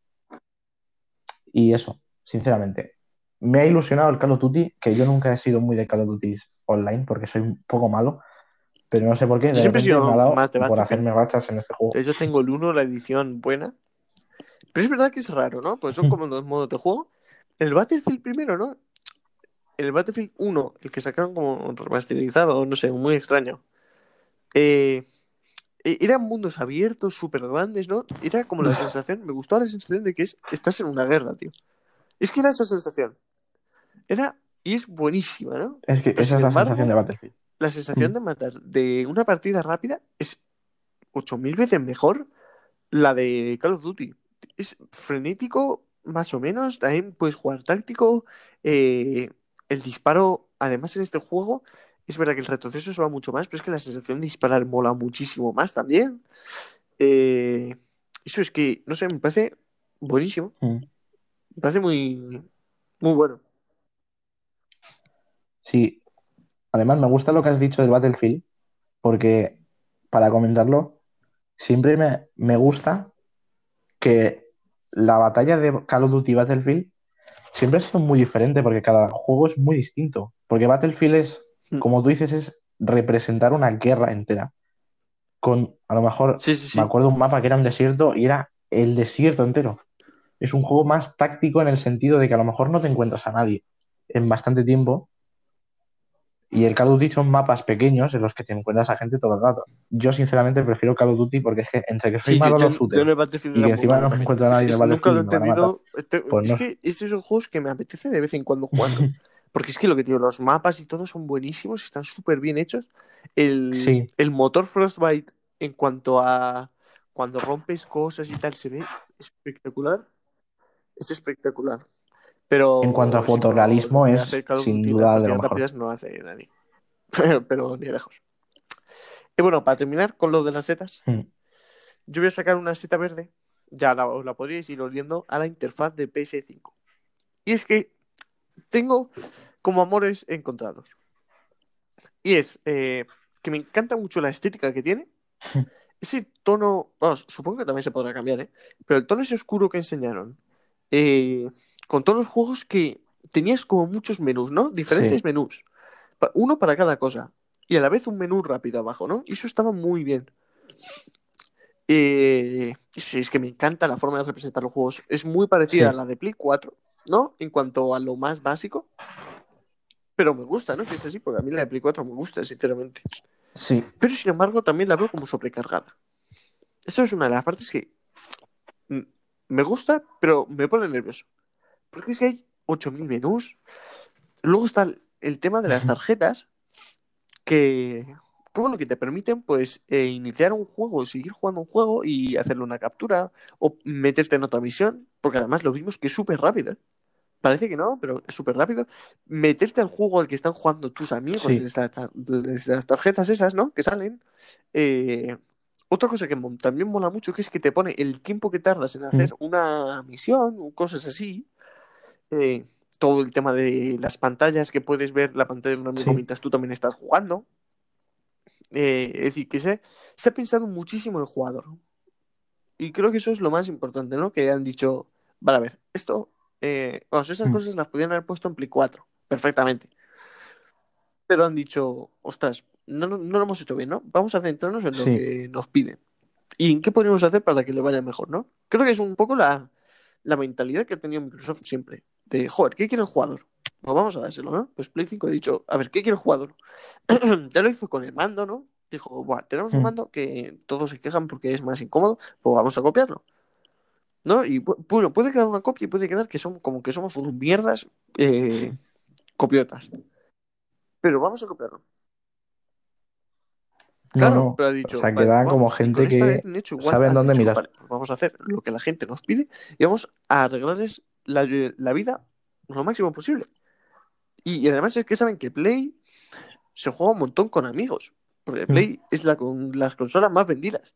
Y eso, sinceramente. Me ha ilusionado el Call of Duty, que yo nunca he sido muy de Call of Duty online porque soy un poco malo. Pero no sé por qué, Yo siempre he sido me ha dado más de por hacerme rachas en este juego. De hecho, tengo el 1, la edición buena. Pero es verdad que es raro, ¿no? Pues son como dos modos de juego. El Battlefield primero, ¿no? El Battlefield 1, el que sacaron como remasterizado, no sé, muy extraño. Eh, eran mundos abiertos, súper grandes, ¿no? Era como la sensación, me gustó la sensación de que es, estás en una guerra, tío. Es que era esa sensación. Era, y es buenísima, ¿no? Es que Pero esa es la embargo, sensación de Battlefield. La sensación Mm. de matar de una partida rápida es 8000 veces mejor la de Call of Duty. Es frenético, más o menos. También puedes jugar táctico. eh, el disparo, además en este juego, es verdad que el retroceso se va mucho más, pero es que la sensación de disparar mola muchísimo más también. Eh, eso es que, no sé, me parece buenísimo. Mm. Me parece muy, muy bueno. Sí, además me gusta lo que has dicho del Battlefield, porque para comentarlo, siempre me, me gusta que la batalla de Call of Duty y Battlefield siempre ha sido muy diferente, porque cada juego es muy distinto. Porque Battlefield es. Como tú dices, es representar una guerra entera. Con, a lo mejor, Sí, sí, sí. me acuerdo un mapa que era un desierto y era el desierto entero. Es un juego más táctico en el sentido de que a lo mejor no te encuentras a nadie en bastante tiempo. Y el Call of Duty son mapas pequeños en los que te encuentras a gente todo el rato. Yo sinceramente prefiero Call of Duty porque es que entre que soy malo yo, en yo- los yo shooters en el Battlefield y que encima no me encuentro a nadie en Es- el es- nunca lo he entendido. Este- Pues es no. que es esos juegos que me apetece de vez en cuando jugando. Porque es que lo que digo, los mapas y todo son buenísimos, están súper bien hechos. El, Sí. el motor Frostbite, en cuanto a cuando rompes cosas y tal, se ve espectacular. Es espectacular. Pero En cuanto a fotorrealismo, que es sin duda de lo mejor. no hace nadie. Pero, pero ni lejos. Y bueno, para terminar con lo de las setas, Mm. yo voy a sacar una seta verde, ya la, os la podríais ir oliendo, a la interfaz de PS5. Y es que tengo como amores encontrados. Y es eh, que me encanta mucho la estética que tiene. Ese tono, supongo que también se podrá cambiar, ¿eh? Pero el tono ese oscuro que enseñaron, eh, con todos los juegos que tenías como muchos menús, ¿no? Diferentes Sí. menús. Uno para cada cosa. Y a la vez un menú rápido abajo, ¿no? Y eso estaba muy bien. Eh, es que me encanta la forma de representar los juegos. Es muy parecida Sí. a la de Play 4, ¿no? En cuanto a lo más básico. Pero me gusta, ¿no? Que es así, porque a mí la de Play 4 me gusta, sinceramente. Sí, Pero sin embargo, también la veo como sobrecargada. Eso es una de las partes que me gusta, pero me pone nervioso. Porque es que hay 8000 menús. Luego está el tema de las tarjetas, que, que, bueno, que te permiten pues eh, iniciar un juego, seguir jugando un juego y hacerle una captura o meterte en otra misión, porque además lo vimos que es súper rápido. ¿eh? Parece que no, pero es súper rápido. Meterte al juego al que están jugando tus amigos, Sí. desde, las, desde las tarjetas esas, ¿no? Que salen. Eh, otra cosa que también mola mucho, que es que te pone el tiempo que tardas en hacer una misión o cosas así. Eh, todo el tema de las pantallas, que puedes ver la pantalla de un amigo Sí. mientras tú también estás jugando. Eh, es decir, que se, se ha pensado muchísimo el jugador. Y creo que eso es lo más importante, ¿no? Que han dicho, vale, a ver, esto, eh, esas Mm. cosas las podían haber puesto en Play 4, perfectamente. Pero han dicho, ostras, no, no, no lo hemos hecho bien, ¿no? Vamos a centrarnos en lo Sí. que nos piden. ¿Y en qué podríamos hacer para que le vaya mejor, ¿no? Creo que es un poco la, la mentalidad que ha tenido Microsoft siempre. De, joder, ¿qué quiere el jugador? Pues vamos a dárselo, ¿no? Pues Play 5 ha dicho, a ver, ¿qué quiere el jugador? ya lo hizo con el mando, ¿no? Dijo, Buah, tenemos un Mm. mando que todos se quejan porque es más incómodo, pues vamos a copiarlo. ¿No? Y bu- bueno, puede quedar una copia y puede quedar que son como que somos unos mierdas eh, copiotas. Pero vamos a copiarlo. Claro, no. pero ha dicho, O sea, vale, queda como gente que igual, sabe en han dónde dicho, mirar. vale, pues vamos a hacer lo que la gente nos pide y vamos a arreglarles la, la vida lo máximo posible. Y, y además es que saben que Play se juega un montón con amigos. Porque Play es la con las consolas más vendidas,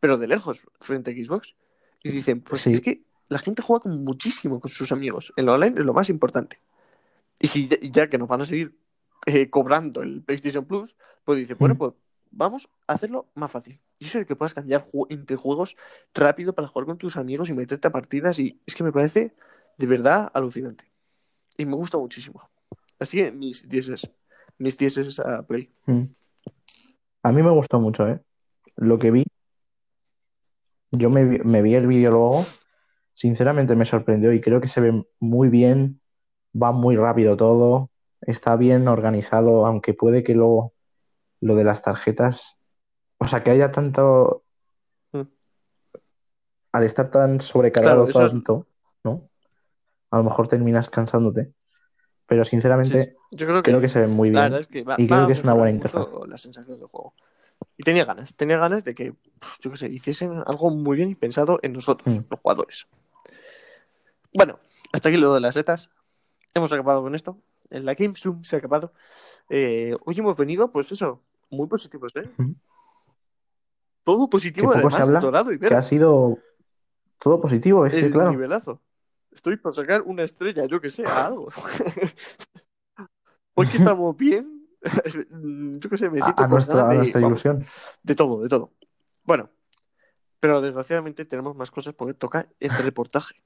pero de lejos frente a Xbox. Y dicen, pues Sí. es que la gente juega con muchísimo con sus amigos. El online es lo más importante. Y si ya, ya que nos van a seguir eh, cobrando el PlayStation Plus, pues dice, bueno, Mm. pues vamos a hacerlo más fácil. Y eso de que puedas cambiar ju- entre juegos rápido para jugar con tus amigos y meterte a partidas. Y es que me parece de verdad alucinante. Y me gusta muchísimo. Así que mis 10 mis 10 a Play. Mm. A mí me gustó mucho, ¿eh? Lo que vi, yo me, vi- me vi el vídeo luego, sinceramente me sorprendió y creo que se ve muy bien, va muy rápido todo, está bien organizado, aunque puede que luego lo de las tarjetas, o sea, que haya tanto, Mm. al estar tan sobrecargado Claro, es- tanto, ¿no? A lo mejor terminas cansándote, pero sinceramente Sí, yo creo que, creo que se ve muy la bien. verdad es que va, y creo va que es una buena mejorar mucho la sensación del juego. Y tenía ganas, tenía ganas de que, yo qué sé, hiciesen algo muy bien y pensado en nosotros, Mm. los jugadores. Bueno, hasta aquí lo de las setas. Hemos acabado con esto. En la Game Zoom se ha acabado. Eh, hoy hemos venido, pues eso, muy positivos, ¿eh? Mm. Todo positivo, se además, habla, dorado y que ha verde. sido todo positivo, es que El claro. nivelazo. Estoy por sacar una estrella, yo que sé, a algo. Hoy que estamos bien, yo que sé, me siento a con nuestra, de, nuestra vamos, ilusión. de todo, de todo. Bueno, pero desgraciadamente tenemos más cosas porque toca el reportaje.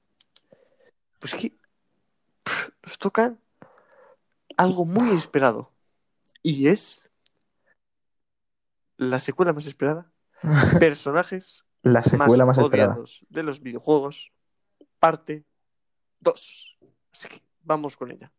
Pues que pff, nos toca algo muy esperado. Y es la secuela más esperada. Personajes La secuela más, esperada. odiados de los videojuegos, parte 2. Así que vamos con ella.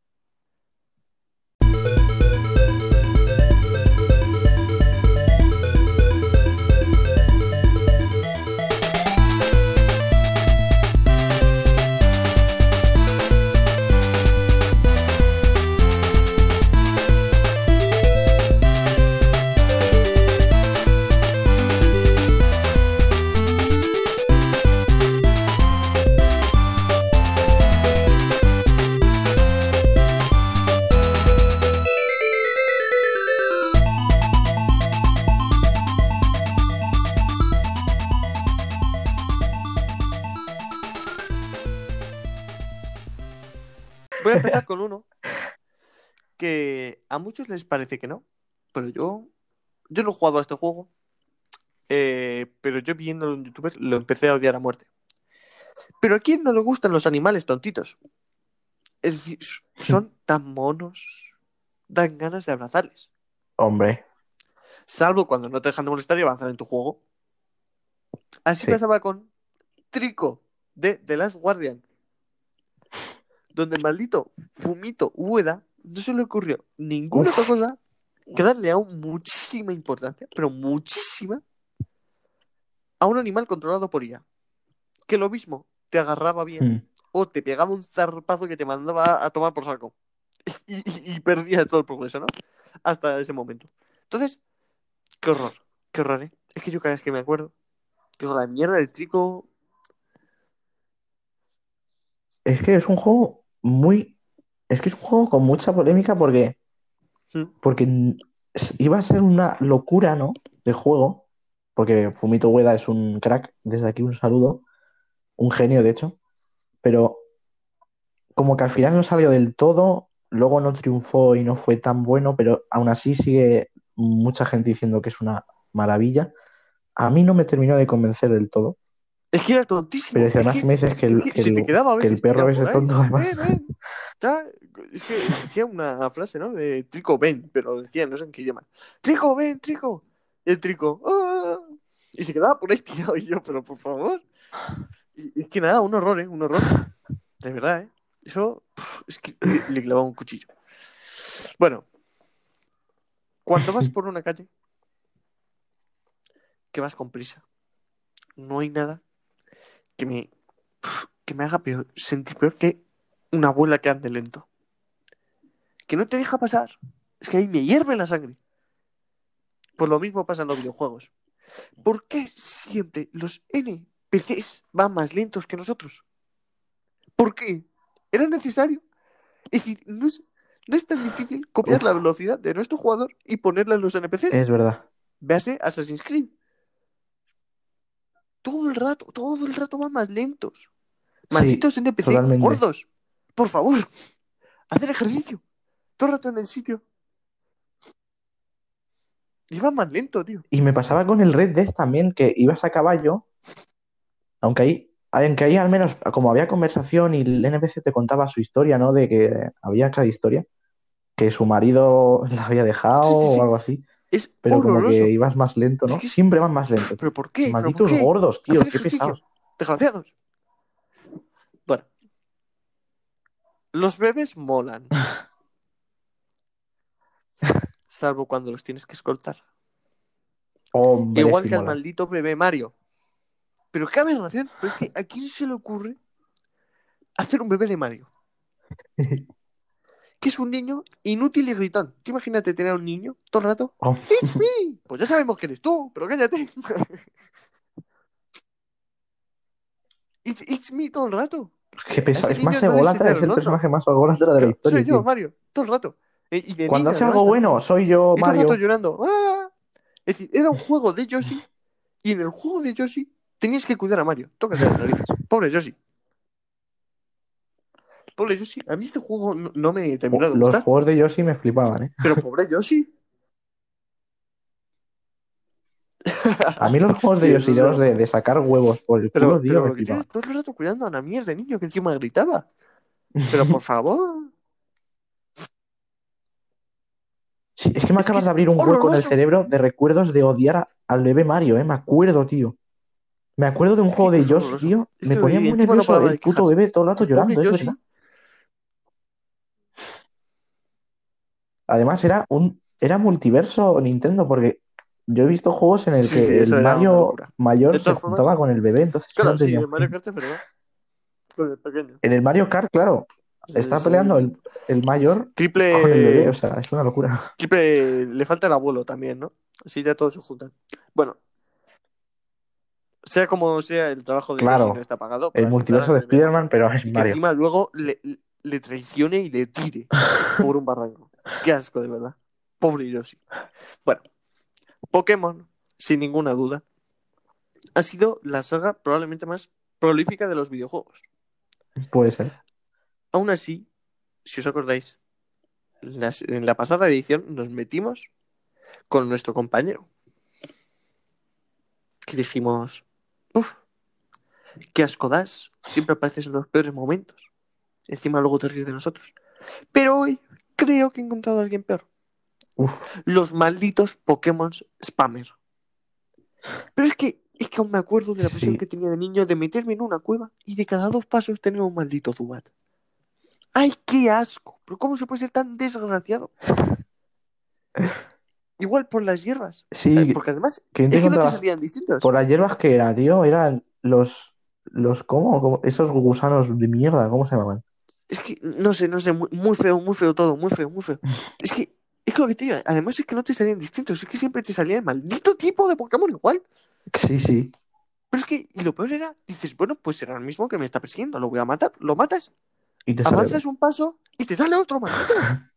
Voy a empezar con uno que a muchos les parece que no, pero yo, yo no he jugado a este juego, eh, pero yo viéndolo en youtuber lo empecé a odiar a muerte. Pero a quién no le gustan los animales tontitos? Es decir, son tan monos, dan ganas de abrazarles. Hombre, Salvo cuando no te dejan de molestar y avanzar en tu juego. Así Sí. pasaba con Trico de The Last Guardian. Donde el maldito Fumito Ueda no se le ocurrió ninguna Uf. otra cosa que darle aún muchísima importancia, pero muchísima, a un animal controlado por IA. Que lo mismo te agarraba bien mm, o te pegaba un zarpazo que te mandaba a tomar por saco. Y, y- y perdías todo el progreso, ¿no? Hasta ese momento. Entonces, qué horror, qué horror, ¿eh? Es que yo cada vez que me acuerdo, digo, la mierda del trico. es que es un juego muy. Es que es un juego con mucha polémica porque. Porque iba a ser una locura, ¿no? De juego. Porque Fumito Ueda es un crack. Desde aquí un saludo. Un genio, de hecho. Pero como que al final no salió del todo. Luego no triunfó y no fue tan bueno. Pero aún así sigue mucha gente diciendo que es una maravilla. A mí no me terminó de convencer del todo. Es que era tontísimo. Pero si es además que- me dices que el, es que te el- quedaba a que el veces perro ahí. tonto, además. Ven, ven. Ya, Es que decía una frase, ¿no? De Trico, ven, pero decía, no sé en qué idioma. Trico, ven, Trico. Y el Trico, "Ah". y se quedaba por ahí tirado. Y yo, pero por favor. Y es que nada, un horror, ¿eh? Un horror. De verdad, ¿eh? Eso, es que le, le clavaba un cuchillo. Bueno, cuando vas por una calle, que vas con prisa, no hay nada que me, que me haga peor, sentir peor que una abuela que ande lento. Que no te deja pasar. Es que ahí me hierve la sangre. Pues lo mismo pasa en los videojuegos. ¿Por qué siempre los NPCs van más lentos que nosotros? ¿Por qué? ¿Era necesario? Es decir, no es, no es tan difícil copiar Uf. la velocidad de nuestro jugador y ponerla en los NPCs. Es verdad. Véase Assassin's Creed. Todo el rato, todo el rato van más lentos. Malditos NPC totalmente. gordos. Por favor, hacer ejercicio. Todo el rato en el sitio. Van más lento, tío. Y me pasaba con el Red Death también, que ibas a caballo, aunque ahí, aunque ahí al menos, como había conversación y el NPC te contaba su historia, ¿no? De que había cada historia, que su marido la había dejado Sí, sí, sí. o algo así, Es pero como que ibas más lento, ¿no? Es que es- Siempre van más lento. ¿Pero por qué? ¿Pero por Malditos qué? gordos, tío, qué pesados. Desgraciados. Bueno. Los bebés molan. Salvo cuando los tienes que escoltar. Hombre, Igual que al maldito bebé Mario. Pero qué aberración. Pero es que a quién se le ocurre hacer un bebé de Mario. Que es un niño inútil y gritón. Tú imagínate tener a un niño todo el rato. Oh, ¡It's me! Pues ya sabemos que eres tú, pero cállate. It's, it's me todo el rato. qué pesado. Es más no ególatra, es el otro. personaje más ególatra de la historia, Soy yo, tío. Mario, todo el rato. Eh, y de Cuando hace algo también. bueno, soy yo, Y todo el rato Mario. llorando. ¡Ah! Es decir, era un juego de Yoshi y en el juego de Yoshi tenías que cuidar a Mario. Tócate las narices. Pobre Yoshi. Pobre Yoshi. A mí este juego no, no me terminó de Los gustar. juegos de Yoshi me flipaban, ¿eh? Pero pobre Yoshi. A mí los juegos Sí, de Yoshi los de, de sacar huevos por el Pero, culo, tío, pero me flipaban. todo el rato cuidando a una mierda de niño que encima gritaba. Pero por favor. Sí, es que me Es acabas de abrir un hueco en el cerebro de recuerdos de odiar a- al bebé Mario, ¿eh? Me acuerdo, tío. Me acuerdo de un juego de Yoshi, tío. Me ponía muy nervioso el puto bebé todo el rato llorando, es verdad. Además, era un era multiverso Nintendo, porque yo he visto juegos en el Sí, que sí, el Mario mayor se formas- juntaba con el bebé, entonces Claro, no sí, el Mario. Kart es verdad. Con el pequeño. En el Mario Kart, claro, está Sí, peleando sí. el, el mayor con el Triple. bebé, o sea, es una locura. Triple. Le falta el abuelo también, ¿no? Así ya todos se juntan. Bueno. Sea como sea, el trabajo de Claro, no está pagado. El multiverso de Spider-Man, pero es Y que Mario. encima luego le, le traicione y le tire por un barranco. Qué asco, de verdad. Pobre Yoshi. Bueno, Pokémon, sin ninguna duda, ha sido la saga probablemente más prolífica de los videojuegos. Puede ser. Aún así, si os acordáis, las- en la pasada edición nos metimos con nuestro compañero. Que dijimos, uff, qué asco das, siempre apareces en los peores momentos. Encima luego te ríes de nosotros. Pero hoy creo que he encontrado a alguien peor. Uf, Los malditos Pokémon spammer. Pero es que, es que aún me acuerdo de la presión Sí. que tenía de niño de meterme en una cueva y de cada dos pasos tener un maldito Zubat. ¡Ay, qué asco! ¿Pero cómo se puede ser tan desgraciado? Igual por las hierbas. sí, Eh, Porque además ¿quién es que no te salían distintos. Por las hierbas que era, tío, eran los, los, ¿cómo? ¿Cómo? Esos gusanos de mierda, ¿cómo se llamaban? Es que, no sé, no sé, muy, muy feo, muy feo todo, muy feo, muy feo. Es que, es lo que te digo, además es que no te salían distintos, es que siempre te salía el maldito tipo de Pokémon igual. Sí, sí. Pero es que, y lo peor era, dices, bueno, pues será el mismo que me está persiguiendo, lo voy a matar, lo matas, Y te sale. avanzas un paso y te sale otro maldito.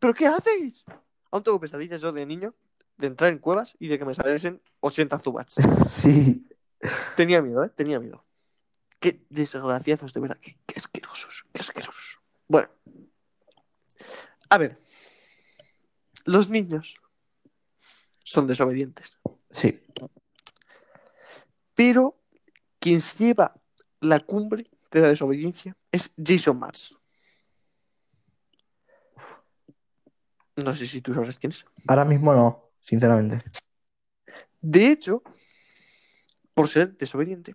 ¿Pero qué haces? Aún tengo pesadillas yo de niño de entrar en cuevas y de que me saliesen 80 Zubats. Sí. Tenía miedo, ¿eh? Tenía miedo. Qué desgraciados, de verdad. Qué, qué asquerosos, qué asquerosos. Bueno. A ver. Los niños son desobedientes. Sí. Pero quien se lleva la cumbre de la desobediencia es Jason Mars. No sé si tú sabes quién es. Ahora mismo no, sinceramente. De hecho, por ser desobediente,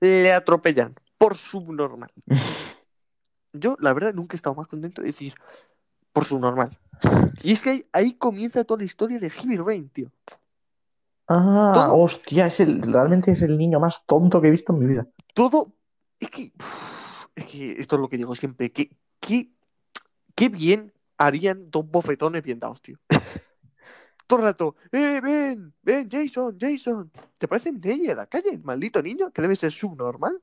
le atropellan por subnormal. Yo, la verdad, nunca he estado más contento de decir por subnormal. Y es que ahí, ahí comienza toda la historia de Heavy Rain, tío. Ah, Todo- hostia, es el, realmente es el niño más tonto que he visto en mi vida. Todo. Es que. es que esto es lo que digo siempre. Que, que, qué bien harían dos bofetones bien dados, tío. Todo el rato. ¡Eh, ven! ¡Ven, Jason! ¡Jason! ¿Te parece Neye en la calle? Maldito niño que debe ser subnormal.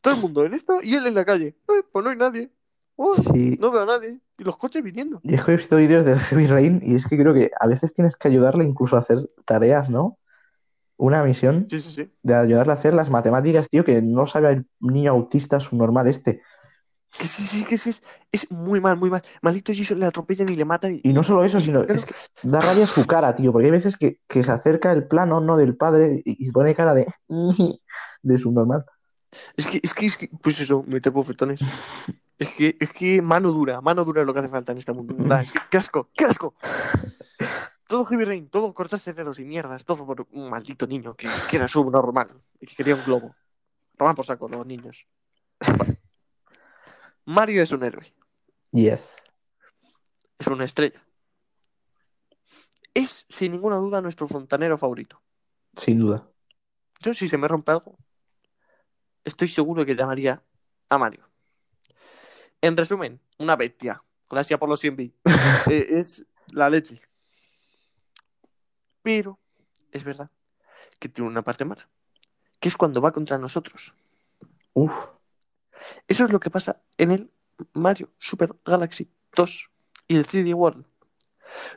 Todo el mundo en esto y él en la calle. Eh, pues no hay nadie. Oh, Sí. no veo a nadie. Y los coches viniendo. Y es que he visto vídeos del Heavy Rain y es que creo que a veces tienes que ayudarle incluso a hacer tareas, ¿no? Una misión Sí, sí, sí. de ayudarle a hacer las matemáticas, tío, que no sabe el niño autista subnormal este. Que sí, sí, que sí. Es, es muy mal, muy mal. Maldito Jason le atropellan y le matan. Y, Y no solo eso, sino Claro. es que da rabia su cara, tío, porque hay veces que, que se acerca el plano, ¿no? Del padre y, y pone cara de, de subnormal. Es que, es que, es que, pues eso, meter bofetones. Es que, es que mano dura, mano dura es lo que hace falta en este mundo. ¿verdad? ¡Qué, qué asco! ¡Qué asco! Todo Heavy Rain, todo cortarse dedos y mierdas, todo por un maldito niño que, que era subnormal y que quería un globo. Toman por saco los niños. Mario es un héroe, Yes. es una estrella. Es, sin ninguna duda, nuestro fontanero favorito. Sin duda. Yo, si se me rompe algo, estoy seguro que llamaría a Mario. En resumen, una bestia. Gracias por los 100 bits. Eh, es la leche. Pero es verdad que tiene una parte mala, que es cuando va contra nosotros. Uf. Eso es lo que pasa en el Mario Super Galaxy 2 y el 3D World.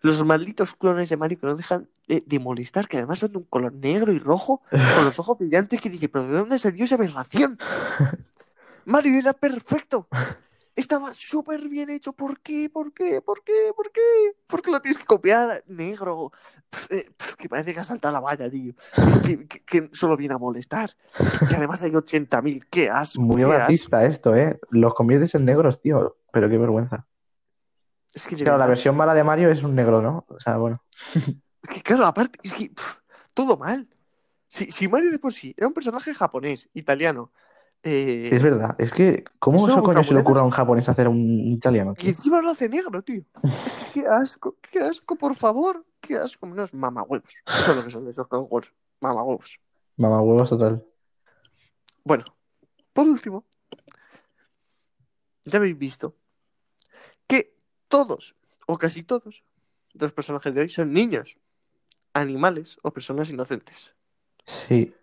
Los malditos clones de Mario que no dejan de, de molestar, que además son de un color negro y rojo, con los ojos brillantes, que dije, pero ¿de dónde salió esa aberración? Mario era perfecto. Estaba súper bien hecho. ¿Por qué? ¿Por qué? ¿Por qué? ¿Por qué? ¿Por qué lo tienes que copiar negro? Eh, que parece que ha saltado la valla, tío. Que, que- que solo viene a molestar. Que además hay 80.000. ¡Qué asco! Muy racista esto, ¿eh? Los conviertes en negros, tío. Pero qué vergüenza. Es que, Claro, la versión mala de Mario es un negro, ¿no? O sea, bueno. es que, claro, aparte, es que todo mal. Si, si Mario de por sí era un personaje japonés, italiano, eh, Es verdad. Es que, ¿cómo ¿Eso se le ocurre a un japonés hacer un italiano? y tío? encima lo hace negro, tío. Es que qué asco, qué asco, por favor. Qué asco, menos mamahuevos. Eso es lo que son de esos Concord. Mamahuevos. Mamá huevos total. Bueno, por último, ya habéis visto que todos, o casi todos, los personajes de hoy son niños, animales o personas inocentes. Sí.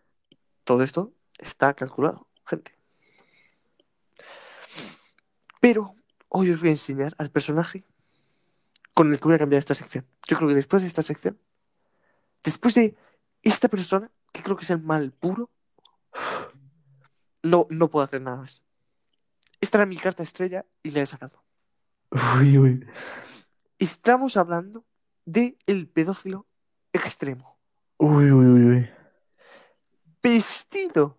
Todo esto está calculado, gente. Pero hoy os voy a enseñar al personaje con el que voy a cambiar esta sección. Yo creo que después de esta sección, después de esta persona, que creo que es el mal puro, no, no puedo hacer nada más. Esta era mi carta estrella y la he sacado. Uy, uy. Estamos hablando de el pedófilo extremo. Uy, uy, uy, uy. Vestido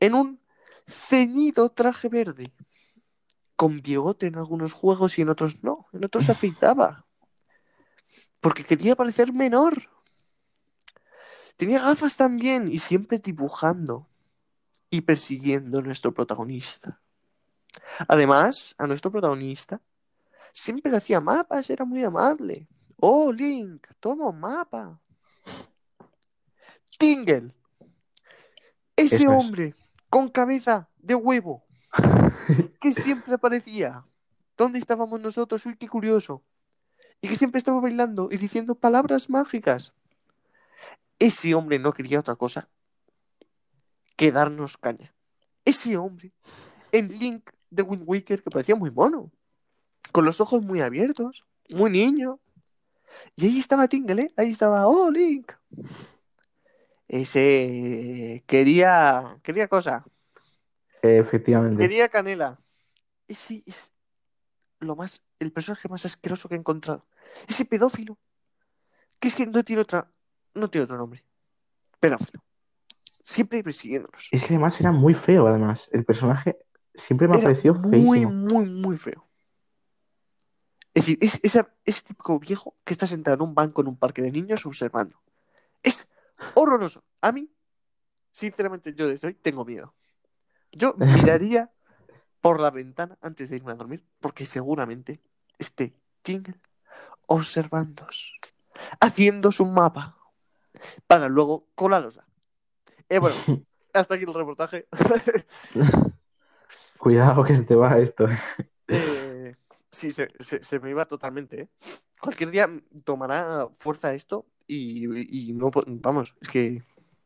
en un ceñido traje verde. Con bigote en algunos juegos y en otros no. En otros se afeitaba. Porque quería parecer menor. Tenía gafas también y siempre dibujando y persiguiendo a nuestro protagonista. Además, a nuestro protagonista siempre le hacía mapas, era muy amable. Oh, Link, toma un mapa. Tingle, ese Eso es. Con cabeza de huevo que siempre aparecía. ¿Dónde estábamos nosotros? Uy, qué curioso. Y que siempre estaba bailando y diciendo palabras mágicas. Ese hombre no quería otra cosa que darnos caña. Ese hombre, en Link de Wind Waker, que parecía muy mono, con los ojos muy abiertos, muy niño. Y ahí estaba Tingle, ¿eh? Ahí estaba, oh, Link. Ese quería, quería cosa, Efectivamente. quería canela. Ese es lo más, el personaje más asqueroso que he encontrado. Ese pedófilo, que es que no tiene otra, no tiene otro nombre. Pedófilo. Siempre persiguiéndonos. Es que además era muy feo, además. El personaje siempre me ha parecido muy, feísimo. muy, muy feo. Es decir, es ese típico viejo que está sentado en un banco en un parque de niños observando. Es horroroso. A mí, sinceramente, yo desde hoy tengo miedo. Yo miraría por la ventana antes de irme a dormir, porque seguramente esté Tingle observándoos, haciendo su mapa, para luego colarosla. Eh, bueno, hasta aquí el reportaje. Cuidado que se te va esto. Eh, sí, se, se- se me iba totalmente, ¿eh? Cualquier día tomará fuerza esto y, y no, vamos, es que,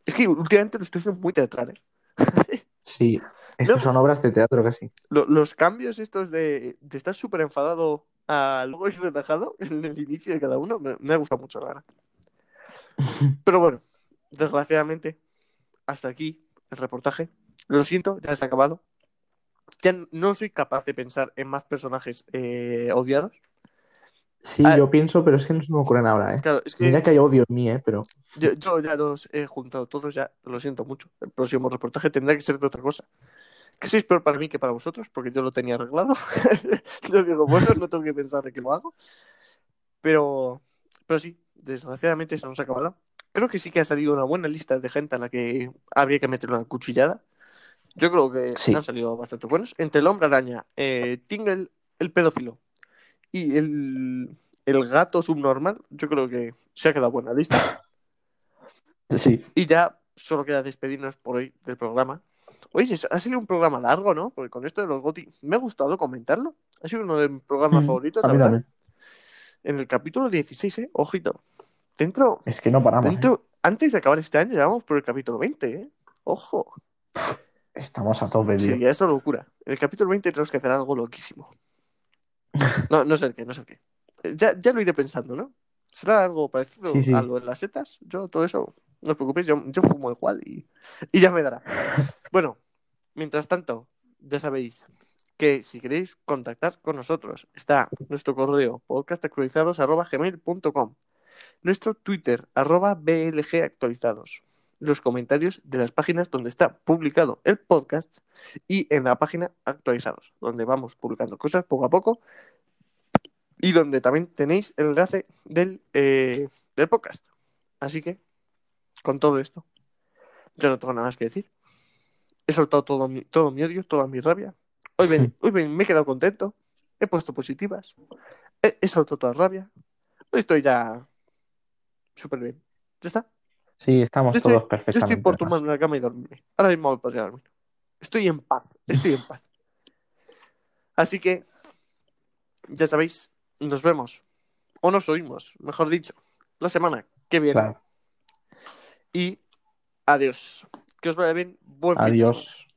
es que últimamente lo estoy haciendo muy teatral, ¿eh? Sí, estas No. son obras de teatro casi. Lo- los cambios estos de, de estar súper enfadado a luego ir relajado en el inicio de cada uno me, me ha gustado mucho, la verdad. Pero bueno, desgraciadamente, hasta aquí el reportaje. Lo siento, ya ha acabado. Ya no soy capaz de pensar en más personajes eh, odiados. Sí, Ah. yo pienso, pero es que no se me ocurren ahora, ¿eh? Claro, es que Mira que hay odio en mí, ¿eh? Pero yo, yo ya los he juntado todos, ya lo siento mucho. El próximo reportaje tendrá que ser de otra cosa. Que sí es peor para mí que para vosotros, porque yo lo tenía arreglado. yo digo, bueno, no tengo que pensar de que lo hago. Pero, pero sí, desgraciadamente se nos ha acabado. Creo que sí que ha salido una buena lista de gente a la que habría que meter una cuchillada. Yo creo que Sí. han salido bastante buenos. Entre el hombre araña, eh, Tingle, el pedófilo y el, el gato subnormal, yo creo que se ha quedado buena lista. sí, Y ya solo queda despedirnos por hoy del programa. Oye, ha sido un programa largo, ¿no? Porque con esto de los GOTY me ha gustado comentarlo. Ha sido uno de mis programas Mm, favoritos, a mí también. En el capítulo 16, ¿eh? Ojito. Dentro, Es que no paramos, ¿eh? dentro, antes de acabar este año, ya vamos por el capítulo 20, ¿eh? Ojo. Estamos a tope. Sí, ya es una locura. En el capítulo 20 tenemos que hacer algo loquísimo. No, no sé el qué, no sé el qué. Eh, Ya, ya lo iré pensando, ¿no? ¿Será algo parecido Sí, sí. a lo de las setas? Yo todo eso, no os preocupéis, yo, yo fumo igual y, y ya me dará. Bueno, mientras tanto, ya sabéis que si queréis contactar con nosotros, está nuestro correo podcastactualizados.gmail.com nuestro Twitter, arroba BLG actualizados, los comentarios de las páginas donde está publicado el podcast y en la página actualizados, donde vamos publicando cosas poco a poco y donde también tenéis el enlace del, eh, del podcast. Así que, con todo esto, yo no tengo nada más que decir. He soltado todo mi, todo mi odio, toda mi rabia. Hoy, ven- hoy ven- me he quedado contento. He puesto positivas. He, he soltado toda rabia. Hoy estoy ya súper bien. ¿Ya está? Sí, estamos Yo estoy, todos yo perfectamente. estoy por tomarme una cama y dormirme. Ahora mismo me podría dormir. Estoy en paz. Estoy en paz. Así que, ya sabéis, nos vemos. O nos oímos, mejor dicho, la semana que viene. Claro. Y adiós. Que os vaya bien. Buen fin de semana. Adiós.